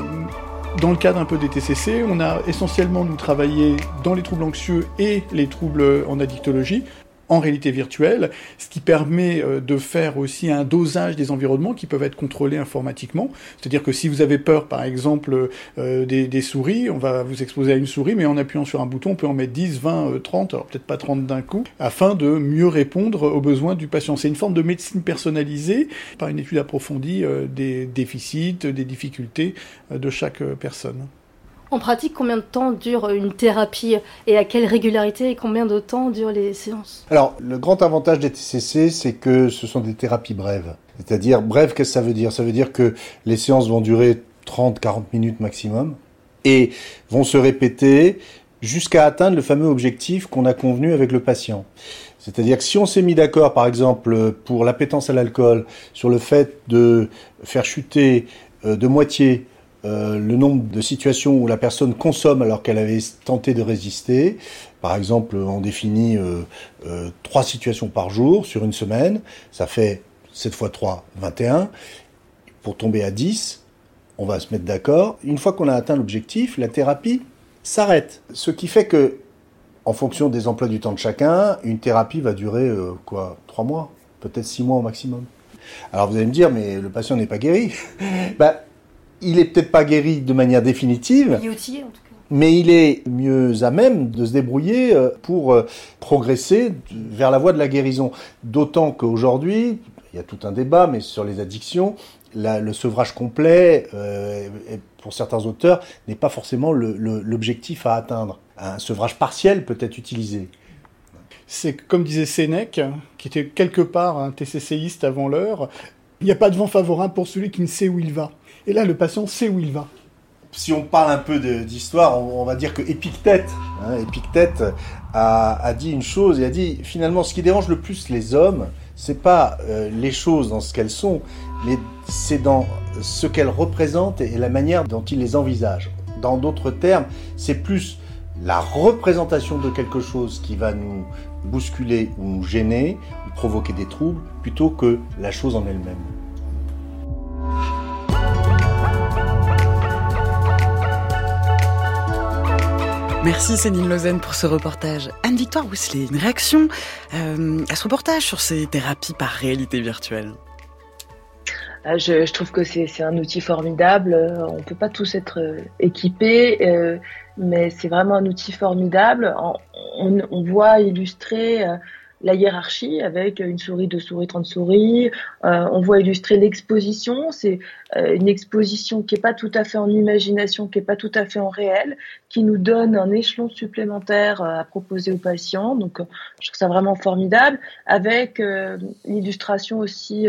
dans le cadre un peu des TCC, on a essentiellement nous travaillé dans les troubles anxieux et les troubles en addictologie en réalité virtuelle, ce qui permet euh, de faire aussi un dosage des environnements qui peuvent être contrôlés informatiquement. C'est-à-dire que si vous avez peur, par exemple, euh, des, souris, on va vous exposer à une souris, mais en appuyant sur un bouton, on peut en mettre 10, 20, 30, alors peut-être pas 30 d'un coup, afin de mieux répondre aux besoins du patient. C'est une forme de médecine personnalisée par une étude approfondie euh, des déficits, des difficultés de chaque personne. En pratique, combien de temps dure une thérapie et à quelle régularité et combien de temps durent les séances Alors, le grand avantage des TCC, c'est que ce sont des thérapies brèves. C'est-à-dire, brève, qu'est-ce que ça veut dire? Ça veut dire que les séances vont durer 30-40 minutes maximum et vont se répéter jusqu'à atteindre le fameux objectif qu'on a convenu avec le patient. C'est-à-dire que si on s'est mis d'accord, par exemple, pour l'appétence à l'alcool, sur le fait de faire chuter euh, de moitié euh, le nombre de situations où la personne consomme alors qu'elle avait tenté de résister. Par exemple, on définit euh, euh, trois situations par jour sur une semaine. Ça fait 7 fois 3, 21. Pour tomber à 10, on va se mettre d'accord. Une fois qu'on a atteint l'objectif, la thérapie s'arrête. Ce qui fait que, en fonction des emplois du temps de chacun, une thérapie va durer quoi 3 mois, peut-être 6 mois au maximum. Alors vous allez me dire, mais le patient n'est pas guéri. bah, il est peut-être pas guéri de manière définitive. Il est outillé en tout cas. mais il est mieux à même de se débrouiller euh, pour euh, progresser vers la voie de la guérison. D'autant qu'aujourd'hui, il y a tout un débat, mais sur les addictions, le sevrage complet, euh, pour certains auteurs, n'est pas forcément l'objectif à atteindre. Un sevrage partiel peut être utilisé. C'est comme disait Sénèque, qui était quelque part un TCCiste avant l'heure, il n'y a pas de vent favorable pour celui qui ne sait où il va. Et là, le patient sait où il va si on parle un peu d'histoire, on, va dire que Épictète, hein, a, dit une chose, il a dit finalement ce qui dérange le plus les hommes, c'est pas euh, les choses dans ce qu'elles sont, mais c'est dans ce qu'elles représentent et la manière dont ils les envisagent. Dans d'autres termes, c'est plus la représentation de quelque chose qui va nous bousculer ou nous gêner, ou provoquer des troubles, plutôt que la chose en elle-même. Merci Céline Lausanne pour ce reportage. Anne-Victoire Wousley, une réaction euh, à ce reportage sur ces thérapies par réalité virtuelle? Ah, je, trouve que c'est un outil formidable. On ne peut pas tous être euh, équipés, euh, mais c'est vraiment un outil formidable. On, on voit illustrer la hiérarchie avec une souris, deux souris, trente souris. Euh, on voit illustrer l'exposition. C'est euh, une exposition qui est pas tout à fait en imagination, qui est pas tout à fait en réel, qui nous donne un échelon supplémentaire euh, à proposer aux patients. Donc, je trouve ça vraiment formidable. Avec l'illustration aussi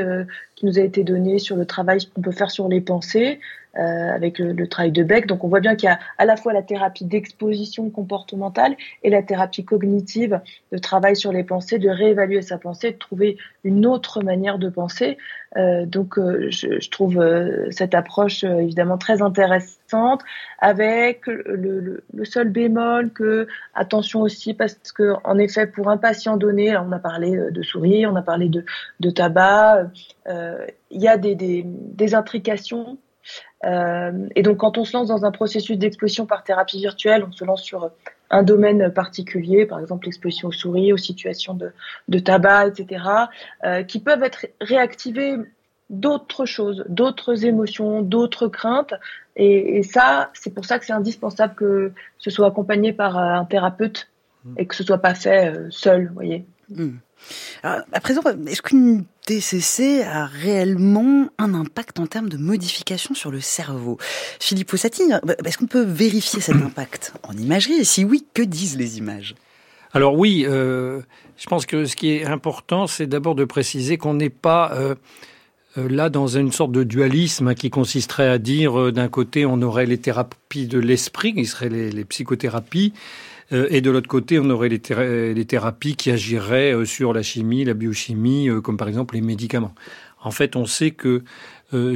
qui nous a été donnée sur le travail qu'on peut faire sur les pensées. Euh, avec le, travail de Beck. Donc on voit bien qu'il y a à la fois la thérapie d'exposition comportementale et la thérapie cognitive de travail sur les pensées, de réévaluer sa pensée, de trouver une autre manière de penser. Euh, donc euh, je, je, trouve cette approche évidemment très intéressante avec le, le, seul bémol que attention aussi parce que en effet pour un patient donné, on a parlé de souris, on a parlé de, de tabac, il y a des, des, des intrications euh, et donc, quand on se lance dans un processus d'exposition par thérapie virtuelle, on se lance sur un domaine particulier, par exemple l'exposition aux souris, aux situations de, de tabac, etc., euh, qui peuvent être réactivées d'autres choses, d'autres émotions, d'autres craintes. Et, et ça, c'est pour ça que c'est indispensable que ce soit accompagné par un thérapeute et que ce soit pas fait euh, seul, vous voyez. Mmh. Alors, à présent, est-ce qu'une TCC a réellement un impact en termes de modification sur le cerveau? Philippe Possati, est-ce qu'on peut vérifier cet impact en imagerie? Et si oui, que disent les images? Alors oui, euh, je pense que ce qui est important, c'est d'abord de préciser qu'on n'est pas euh, euh, là dans une sorte de dualisme hein, qui consisterait à dire d'un côté on aurait les thérapies de l'esprit, qui seraient les psychothérapies, et de l'autre côté, on aurait les, thérapies qui agiraient euh, sur la chimie, la biochimie, euh, comme par exemple les médicaments. En fait, on sait que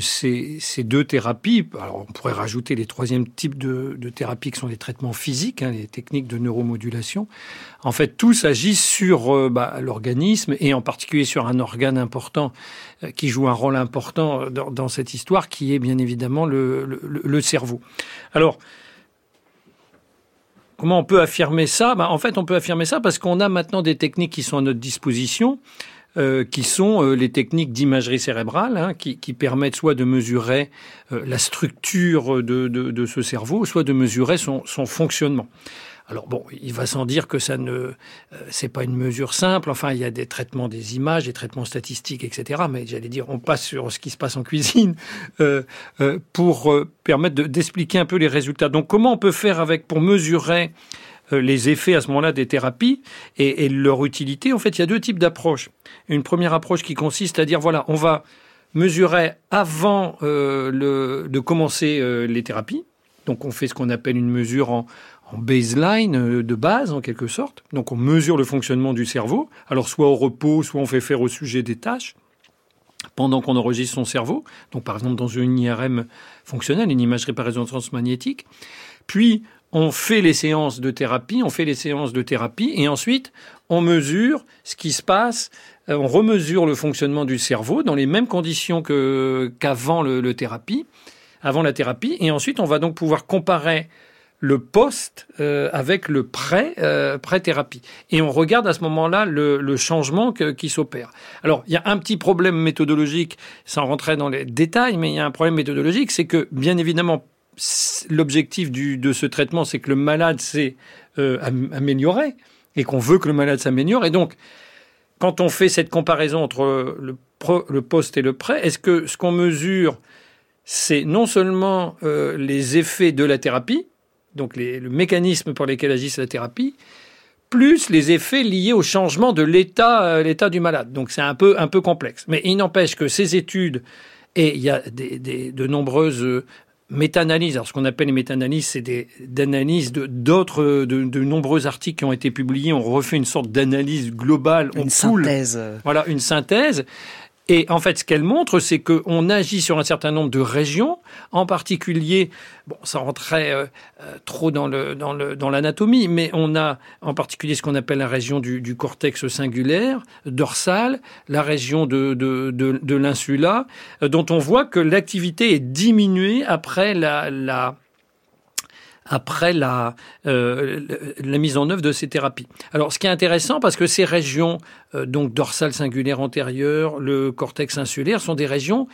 ces, deux thérapies, alors on pourrait rajouter les troisième types de, thérapies qui sont les traitements physiques, hein, les techniques de neuromodulation. En fait, tous agissent sur bah, l'organisme et en particulier sur un organe important qui joue un rôle important dans, cette histoire, qui est bien évidemment le, le cerveau. Alors, Comment on peut affirmer ça? Bah, En fait, on peut affirmer ça parce qu'on a maintenant des techniques qui sont à notre disposition, euh, qui sont euh, les techniques d'imagerie cérébrale, hein, qui, permettent soit de mesurer euh, la structure de, ce cerveau, soit de mesurer son fonctionnement. Alors bon, il va sans dire que ça ne, euh, c'est pas une mesure simple. Enfin, il y a des traitements des images, des traitements statistiques, etc. Mais j'allais dire, on passe sur ce qui se passe en cuisine euh, euh, pour permettre d'expliquer un peu les résultats. Donc, comment on peut faire avec pour mesurer les effets à ce moment-là des thérapies et, leur utilité? En fait, il y a deux types d'approches. Une première approche qui consiste à dire voilà, on va mesurer avant le, de commencer les thérapies. Donc on fait ce qu'on appelle une mesure en, en baseline euh, de base en quelque sorte. Donc on mesure le fonctionnement du cerveau. Alors soit au repos, soit on fait faire au sujet des tâches pendant qu'on enregistre son cerveau. Donc par exemple dans une IRM fonctionnelle, une imagerie par résonance magnétique. Puis on fait les séances de thérapie, on fait les séances de thérapie et ensuite on mesure ce qui se passe, euh, on remesure le fonctionnement du cerveau dans les mêmes conditions que qu'avant le thérapie, avant la thérapie et ensuite on va donc pouvoir comparer le post euh, avec le pré, euh, pré-thérapie. Et on regarde à ce moment-là le, changement qui s'opère. Alors, il y a un petit problème méthodologique, sans rentrer dans les détails, mais il y a un problème méthodologique, c'est que, bien évidemment, l'objectif de ce traitement, c'est que le malade s'est euh, amélioré et qu'on veut que le malade s'améliore. Et donc, quand on fait cette comparaison entre le, le post et le prêt, est-ce que ce qu'on mesure, c'est non seulement euh, les effets de la thérapie, donc les, le mécanisme par lequel agisse la thérapie, plus les effets liés au changement de l'état euh, l'état du malade. Donc c'est un peu un peu complexe. Mais il n'empêche que ces études et il y a des, de nombreuses euh, méta-analyses. Alors, ce qu'on appelle les méta-analyses, c'est des analyses de d'autres, de, de, nombreux articles qui ont été publiés. On refait une sorte d'analyse globale. Une synthèse. Voilà, une synthèse. Et en fait, ce qu'elle montre, c'est qu'on agit sur un certain nombre de régions, en particulier, bon, ça rentrait euh, euh, trop dans le dans le dans l'anatomie, mais on a en particulier ce qu'on appelle la région du, du, cortex singulaire, dorsal, la région de de, de, de l'insula, euh, dont on voit que l'activité est diminuée après la, la après la, euh, la mise en œuvre de ces thérapies. Alors, ce qui est intéressant, parce que ces régions, euh, donc dorsale singulaire antérieure, le cortex insulaire, sont des régions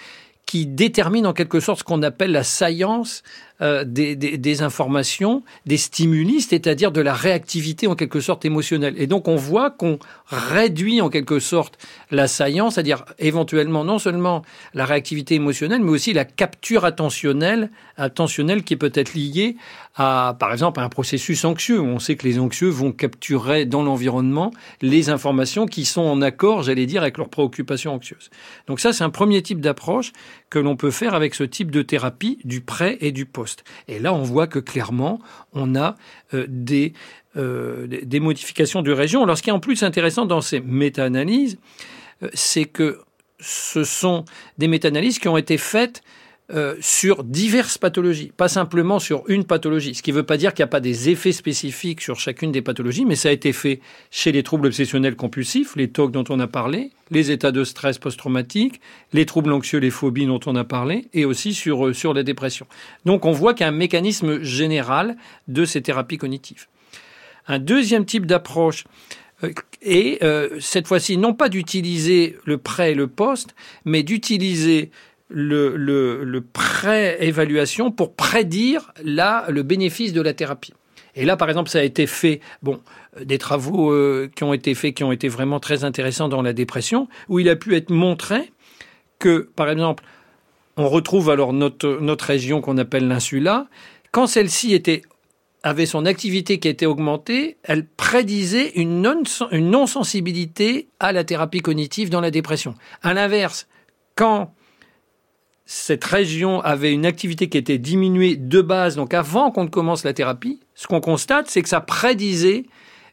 qui déterminent en quelque sorte ce qu'on appelle la science euh, des, des, des, informations, des stimuli, c'est-à-dire de la réactivité en quelque sorte émotionnelle. Et donc on voit qu'on réduit en quelque sorte la saillance, c'est-à-dire éventuellement non seulement la réactivité émotionnelle, mais aussi la capture attentionnelle, attentionnelle qui est peut-être liée à, par exemple, un processus anxieux. On sait que les anxieux vont capturer dans l'environnement les informations qui sont en accord, j'allais dire, avec leurs préoccupations anxieuses. Donc ça, c'est un premier type d'approche que l'on peut faire avec ce type de thérapie du pré et du post. Et là, on voit que clairement, on a euh, des, euh, des modifications de région. Alors, ce qui est en plus intéressant dans ces méta-analyses, euh, c'est que ce sont des méta-analyses qui ont été faites euh, sur diverses pathologies, pas simplement sur une pathologie. Ce qui ne veut pas dire qu'il n'y a pas des effets spécifiques sur chacune des pathologies, mais ça a été fait chez les troubles obsessionnels compulsifs, les TOC dont on a parlé, les états de stress post-traumatique, les troubles anxieux, les phobies dont on a parlé, et aussi sur, euh, sur la dépression. Donc on voit qu'il y a un mécanisme général de ces thérapies cognitives. Un deuxième type d'approche euh, est cette fois-ci non pas d'utiliser le pré et le post, mais d'utiliser le, le, pré-évaluation pour prédire là le bénéfice de la thérapie. Et là, par exemple, ça a été fait, bon, des travaux euh, qui ont été faits, qui ont été vraiment très intéressants dans la dépression, où il a pu être montré que, par exemple, on retrouve alors notre, notre région qu'on appelle l'insula, quand celle-ci était avait son activité qui était augmentée, elle prédisait une non-sensibilité à la thérapie cognitive dans la dépression. À l'inverse, quand cette région avait une activité qui était diminuée de base, donc avant qu'on ne commence la thérapie, ce qu'on constate, c'est que ça prédisait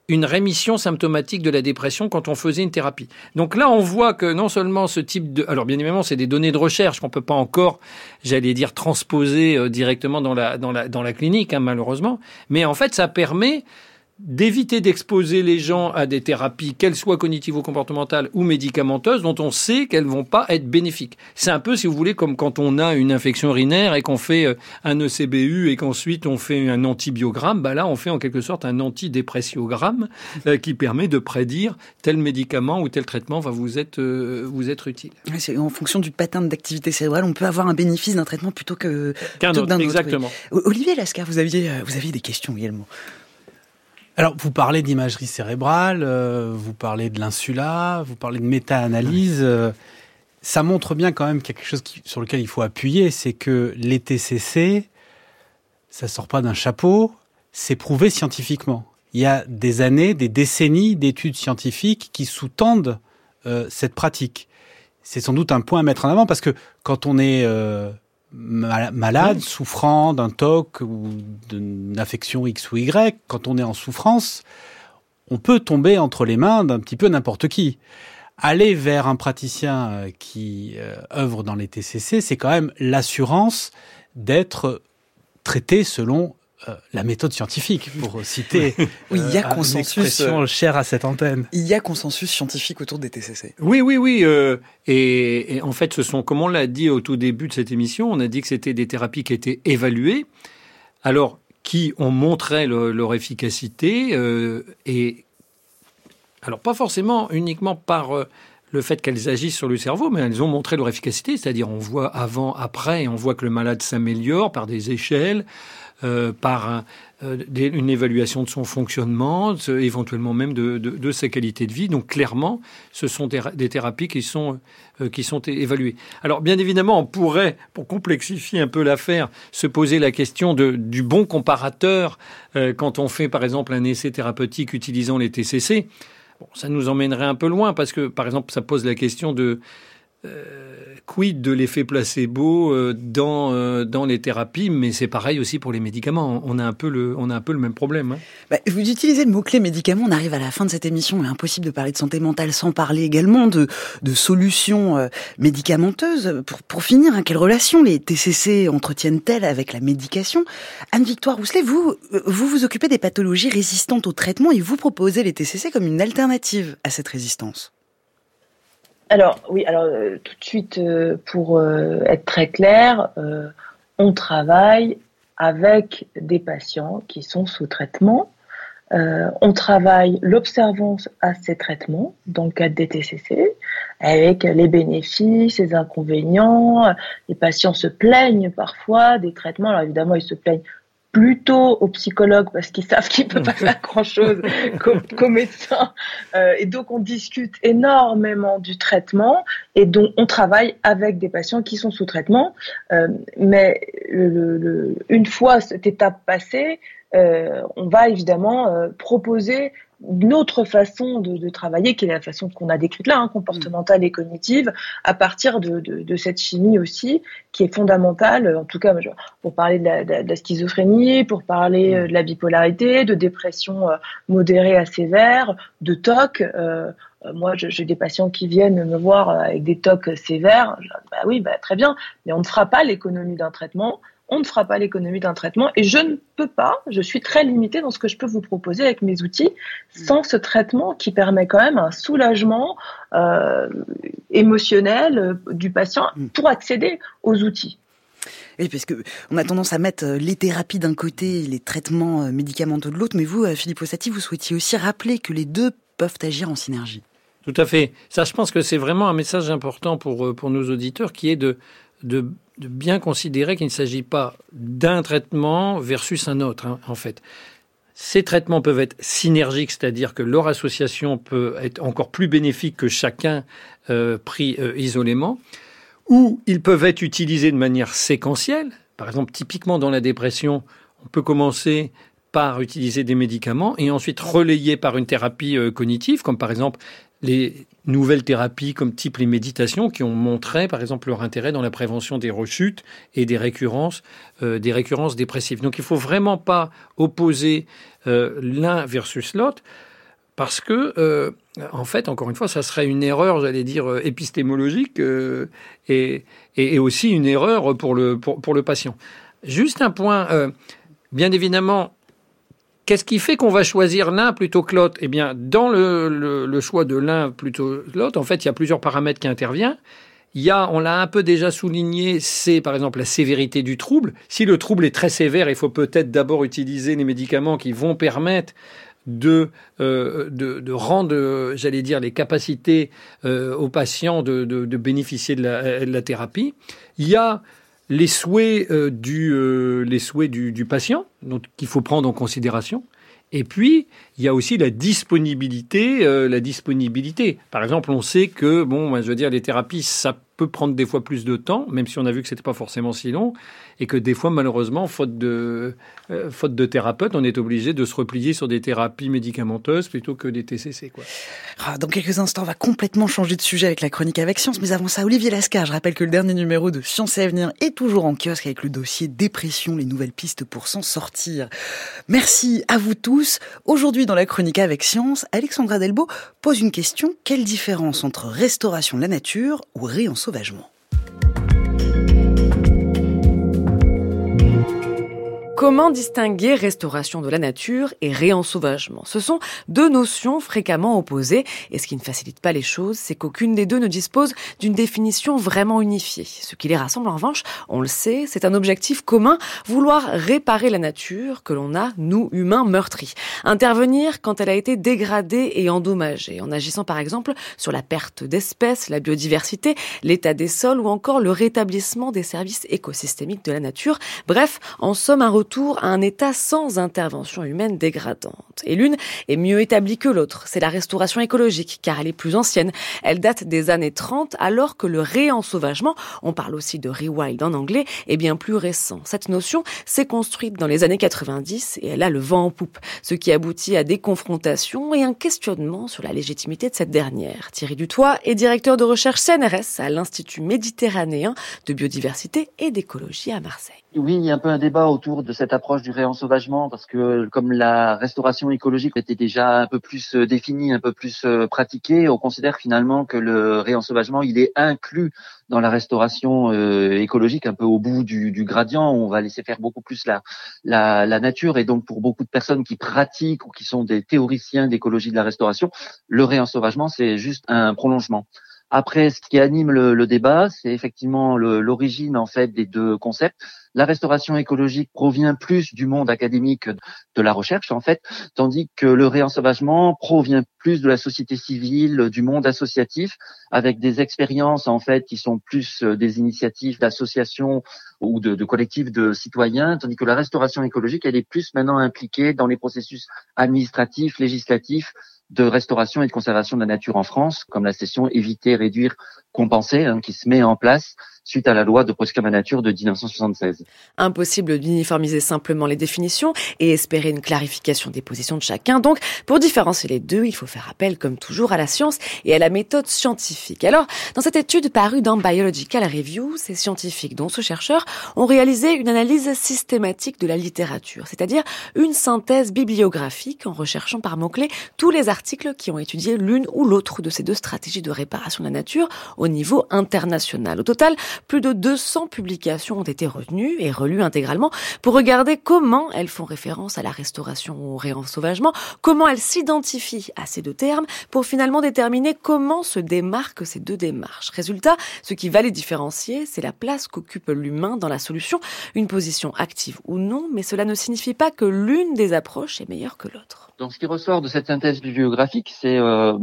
une rémission symptomatique de la dépression quand on faisait une thérapie. Donc là, on voit que non seulement ce type de... Alors bien évidemment, c'est des données de recherche qu'on peut pas encore, j'allais dire, transposer euh, directement dans la, dans la, dans la clinique, hein, malheureusement, mais en fait, ça permet d'éviter d'exposer les gens à des thérapies, qu'elles soient cognitivo-comportementales ou médicamenteuses, dont on sait qu'elles vont pas être bénéfiques. C'est un peu, si vous voulez, comme quand on a une infection urinaire et qu'on fait euh, un ECBU et qu'ensuite on fait un antibiogramme, bah là on fait en quelque sorte un antidépressiogramme euh, qui permet de prédire tel médicament ou tel traitement va vous être, euh, vous être utile. En fonction du pattern d'activité cérébrale, on peut avoir un bénéfice d'un traitement plutôt que qu'un autre. Exactement. Olivier Lascar, vous aviez, vous aviez des questions également. Alors, vous parlez d'imagerie cérébrale, euh, vous parlez de l'insula, vous parlez de méta-analyse. Euh, ça montre bien quand même quelque chose qui, sur lequel il faut appuyer, c'est que les TCC, ça sort pas d'un chapeau, c'est prouvé scientifiquement. Il y a des années, des décennies d'études scientifiques qui sous-tendent euh, cette pratique. C'est sans doute un point à mettre en avant parce que quand on est malade, souffrant d'un TOC ou d'une affection X ou Y, quand on est en souffrance, on peut tomber entre les mains d'un petit peu n'importe qui. Aller vers un praticien euh, qui euh, œuvre dans les TCC, c'est quand même l'assurance d'être traité selon euh, la méthode scientifique, pour citer oui, il y a euh, consensus une chère à cette antenne. Il y a consensus scientifique autour des TCC. Oui, oui, oui. Euh, et, et, en fait, ce sont, comme on l'a dit au tout début de cette émission, on a dit que c'était des thérapies qui étaient évaluées, alors qui ont montré le, leur efficacité, euh, et alors pas forcément uniquement par le fait qu'elles agissent sur le cerveau, mais elles ont montré leur efficacité, c'est-à-dire on voit avant, après, et on voit que le malade s'améliore par des échelles, euh, par euh, une évaluation de son fonctionnement, éventuellement même de, de, sa qualité de vie. Donc clairement, ce sont des, thérapies qui sont, euh, qui sont évaluées. Alors bien évidemment, on pourrait, pour complexifier un peu l'affaire, se poser la question du bon comparateur quand on fait par exemple un essai thérapeutique utilisant les TCC. Bon, ça nous emmènerait un peu loin parce que, par exemple, ça pose la question de quid de l'effet placebo euh, dans, euh, dans les thérapies, mais c'est pareil aussi pour les médicaments. On a un peu le, on a un peu le même problème. Hein. Bah, vous utilisez le mot-clé médicament, on arrive à la fin de cette émission, il est impossible de parler de santé mentale sans parler également de, de solutions médicamenteuses. Pour, pour finir, hein, quelle relation les TCC entretiennent-elles avec la médication? Anne-Victoire Rousselet, vous, vous vous occupez des pathologies résistantes au traitement et vous proposez les TCC comme une alternative à cette résistance? Alors oui, alors euh, tout de suite euh, pour euh, être très clair, on travaille avec des patients qui sont sous traitement. on travaille l'observance à ces traitements dans le cadre des TCC, avec les bénéfices, les inconvénients. Les patients se plaignent parfois des traitements. Alors évidemment, ils se plaignent plutôt aux psychologues parce qu'ils savent qu'ils ne peuvent pas faire grand-chose qu'aux médecins. Euh, et donc, on discute énormément du traitement et donc on travaille avec des patients qui sont sous traitement. Euh, mais le, une fois cette étape passée, euh, on va évidemment proposer une autre façon de, de, travailler, qui est la façon qu'on a décrite là, hein, comportementale et cognitive, à partir de, de, de, cette chimie aussi, qui est fondamentale, en tout cas pour parler de la, de la schizophrénie, pour parler euh, de la bipolarité, de dépression euh, modérée à sévère, de TOC. Euh, moi, j'ai des patients qui viennent me voir avec des TOC sévères. Bah oui, bah, très bien, mais on ne fera pas l'économie d'un traitement on ne fera pas l'économie d'un traitement et je ne peux pas, je suis très limitée dans ce que je peux vous proposer avec mes outils sans ce traitement qui permet quand même un soulagement euh, émotionnel euh, du patient mm. pour accéder aux outils. Oui, parce que on a tendance à mettre euh, les thérapies d'un côté et les traitements médicamenteux de l'autre, mais vous, Philippe Ossati, vous souhaitiez aussi rappeler que les deux peuvent agir en synergie. Tout à fait. Ça, je pense que c'est vraiment un message important pour, pour nos auditeurs qui est de, de bien considérer qu'il ne s'agit pas d'un traitement versus un autre, hein, en fait. Ces traitements peuvent être synergiques, c'est-à-dire que leur association peut être encore plus bénéfique que chacun euh, pris euh, isolément, ou ils peuvent être utilisés de manière séquentielle. Par exemple, typiquement dans la dépression, on peut commencer par utiliser des médicaments et ensuite relayer par une thérapie euh, cognitive, comme par exemple les nouvelles thérapies comme type les méditations qui ont montré par exemple leur intérêt dans la prévention des rechutes et des récurrences euh, des récurrences dépressives. Donc il faut vraiment pas opposer euh, l'un versus l'autre parce que euh, en fait encore une fois ça serait une erreur j'allais dire épistémologique et, et, aussi une erreur pour le pour, pour le patient. Juste un point bien évidemment Qu'est-ce qui fait qu'on va choisir l'un plutôt que l'autre? Eh bien, dans le, choix de l'un plutôt que l'autre, en fait, il y a plusieurs paramètres qui interviennent. Il y a, on l'a un peu déjà souligné, c'est par exemple la sévérité du trouble. Si le trouble est très sévère, il faut peut-être d'abord utiliser les médicaments qui vont permettre de, euh, de, rendre, j'allais dire, les capacités euh, aux patients de, bénéficier de la, thérapie. Il y a les souhaits, euh, du, euh, les souhaits du, du patient, donc qu'il faut prendre en considération. Et puis, il y a aussi la disponibilité, euh, la disponibilité. Par exemple, on sait que, bon, je veux dire, les thérapies, ça peut prendre des fois plus de temps, même si on a vu que c'était pas forcément si long, et que des fois, malheureusement, faute de, euh, faute de thérapeute, on est obligé de se replier sur des thérapies médicamenteuses plutôt que des TCC. Ah, dans quelques instants, on va complètement changer de sujet avec la chronique avec Science, mais avant ça, Olivier Lascar, je rappelle que le dernier numéro de Science et Avenir est toujours en kiosque avec le dossier Dépression, les nouvelles pistes pour s'en sortir. Merci à vous tous. Aujourd'hui, dans la chronique avec Science, Alexandra Delbo pose une question. Quelle différence entre restauration de la nature ou réensauvagement? Comment distinguer restauration de la nature et réensauvagement Ce sont deux notions fréquemment opposées et ce qui ne facilite pas les choses, c'est qu'aucune des deux ne dispose d'une définition vraiment unifiée. Ce qui les rassemble en revanche, on le sait, c'est un objectif commun, vouloir réparer la nature que l'on a, nous, humains, meurtris. Intervenir quand elle a été dégradée et endommagée, en agissant par exemple sur la perte d'espèces, la biodiversité, l'état des sols ou encore le rétablissement des services écosystémiques de la nature. Bref, en somme, un retour à un état sans intervention humaine dégradante. Et l'une est mieux établie que l'autre. C'est la restauration écologique, car elle est plus ancienne. Elle date des années 30, alors que le réensauvagement, on parle aussi de rewild en anglais, est bien plus récent. Cette notion s'est construite dans les années 90 et elle a le vent en poupe, ce qui aboutit à des confrontations et un questionnement sur la légitimité de cette dernière. Thierry Dutoit est directeur de recherche CNRS à l'Institut méditerranéen de biodiversité et d'écologie à Marseille. Oui, il y a un peu un débat autour de cette approche du réensauvagement parce que comme la restauration écologique était déjà un peu plus euh, définie, un peu plus euh, pratiquée, on considère finalement que le réensauvagement, il est inclus dans la restauration euh, écologique, un peu au bout du, du, gradient. On va laisser faire beaucoup plus la, la, la, nature. Et donc, pour beaucoup de personnes qui pratiquent ou qui sont des théoriciens d'écologie de la restauration, le réensauvagement, c'est juste un prolongement. Après, ce qui anime le, le débat, c'est effectivement l'origine en fait des deux concepts. La restauration écologique provient plus du monde académique de la recherche en fait, tandis que le réensauvagement provient plus de la société civile, du monde associatif, avec des expériences en fait qui sont plus euh, des initiatives d'associations ou de, de collectifs de citoyens, tandis que la restauration écologique, elle est plus maintenant impliquée dans les processus administratifs, législatifs de restauration et de conservation de la nature en France, comme la session éviter, réduire, compenser, hein, qui se met en place suite à la loi de la nature de 1976. Impossible d'uniformiser simplement les définitions et espérer une clarification des positions de chacun. Donc, pour différencier les deux, il faut faire appel, comme toujours, à la science et à la méthode scientifique. Alors, dans cette étude parue dans Biological Review, ces scientifiques, dont ce chercheur, ont réalisé une analyse systématique de la littérature, c'est-à-dire une synthèse bibliographique en recherchant par mots-clés tous les articles qui ont étudié l'une ou l'autre de ces deux stratégies de réparation de la nature au niveau international. Au total, plus de 200 publications ont été retenues et relues intégralement pour regarder comment elles font référence à la restauration ou au réensauvagement, comment elles s'identifient à ces deux termes pour finalement déterminer comment se démarquent ces deux démarches. Résultat, ce qui va les différencier, c'est la place qu'occupe l'humain dans la solution, une position active ou non, mais cela ne signifie pas que l'une des approches est meilleure que l'autre. Donc, ce qui ressort de cette synthèse bibliographique, c'est euh,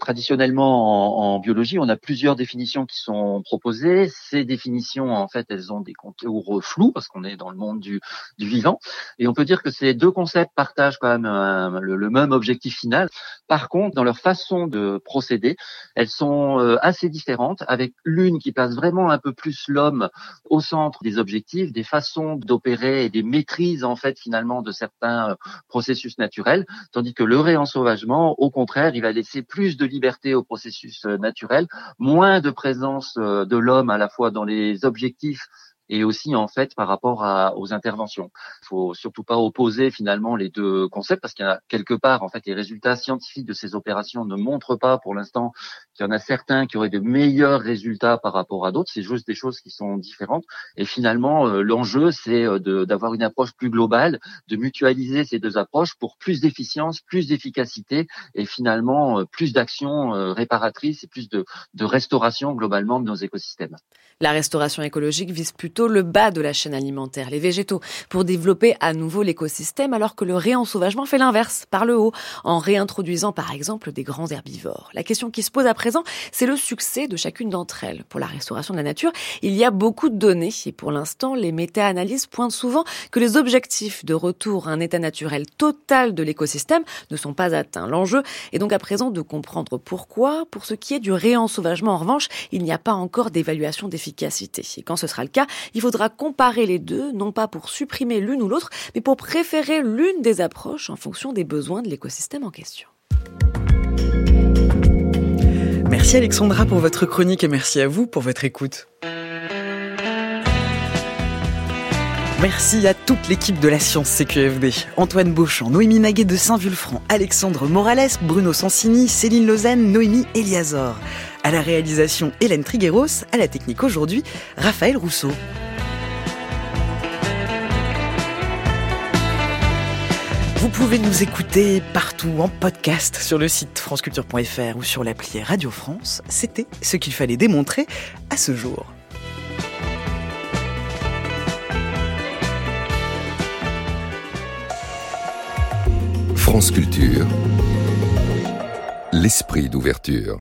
traditionnellement en, en, biologie, on a plusieurs définitions qui sont proposées. Ces définitions, en fait, elles ont des contours flous parce qu'on est dans le monde du, du, vivant, et on peut dire que ces deux concepts partagent quand même un, le, le, même objectif final. Par contre, dans leur façon de procéder, elles sont euh, assez différentes, avec l'une qui place vraiment un peu plus l'homme au centre des objectifs, des façons d'opérer et des maîtrises en fait finalement de certains euh, processus naturels tandis que le réensauvagement, au contraire, il va laisser plus de liberté au processus euh, naturel, moins de présence euh, de l'homme à la fois dans les objectifs et aussi en fait par rapport à, aux interventions. Il faut surtout pas opposer finalement les deux concepts parce qu'il y a quelque part en fait les résultats scientifiques de ces opérations ne montrent pas pour l'instant qu'il y en a certains qui auraient de meilleurs résultats par rapport à d'autres. C'est juste des choses qui sont différentes. Et finalement, euh, l'enjeu c'est euh, d'avoir une approche plus globale, de mutualiser ces deux approches pour plus d'efficience, plus d'efficacité et finalement euh, plus d'actions réparatrices et plus de, de restauration globalement de nos écosystèmes. La restauration écologique vise plutôt le bas de la chaîne alimentaire, les végétaux, pour développer à nouveau l'écosystème, alors que le réensauvagement fait l'inverse, par le haut, en réintroduisant par exemple des grands herbivores. La question qui se pose à présent, c'est le succès de chacune d'entre elles. Pour la restauration de la nature, il y a beaucoup de données, et pour l'instant, les méta-analyses pointent souvent que les objectifs de retour à un état naturel total de l'écosystème ne sont pas atteints. L'enjeu est donc à présent de comprendre pourquoi. Pour ce qui est du réensauvagement, en revanche, il n'y a pas encore d'évaluation Et quand ce sera le cas, il faudra comparer les deux, non pas pour supprimer l'une ou l'autre, mais pour préférer l'une des approches en fonction des besoins de l'écosystème en question. Merci Alexandra pour votre chronique et merci à vous pour votre écoute. Merci à toute l'équipe de la science CQFD. Antoine Beauchamp, Noémie Naguet de Saint-Vulfranc, Alexandre Morales, Bruno Sansini, Céline Lausanne, Noémie Eliazor. À la réalisation, Hélène Trigueros. À la technique aujourd'hui, Raphaël Rousseau. Vous pouvez nous écouter partout en podcast sur le site franceculture.fr ou sur l'appli Radio France. C'était ce qu'il fallait démontrer à ce jour. France Culture, l'esprit d'ouverture.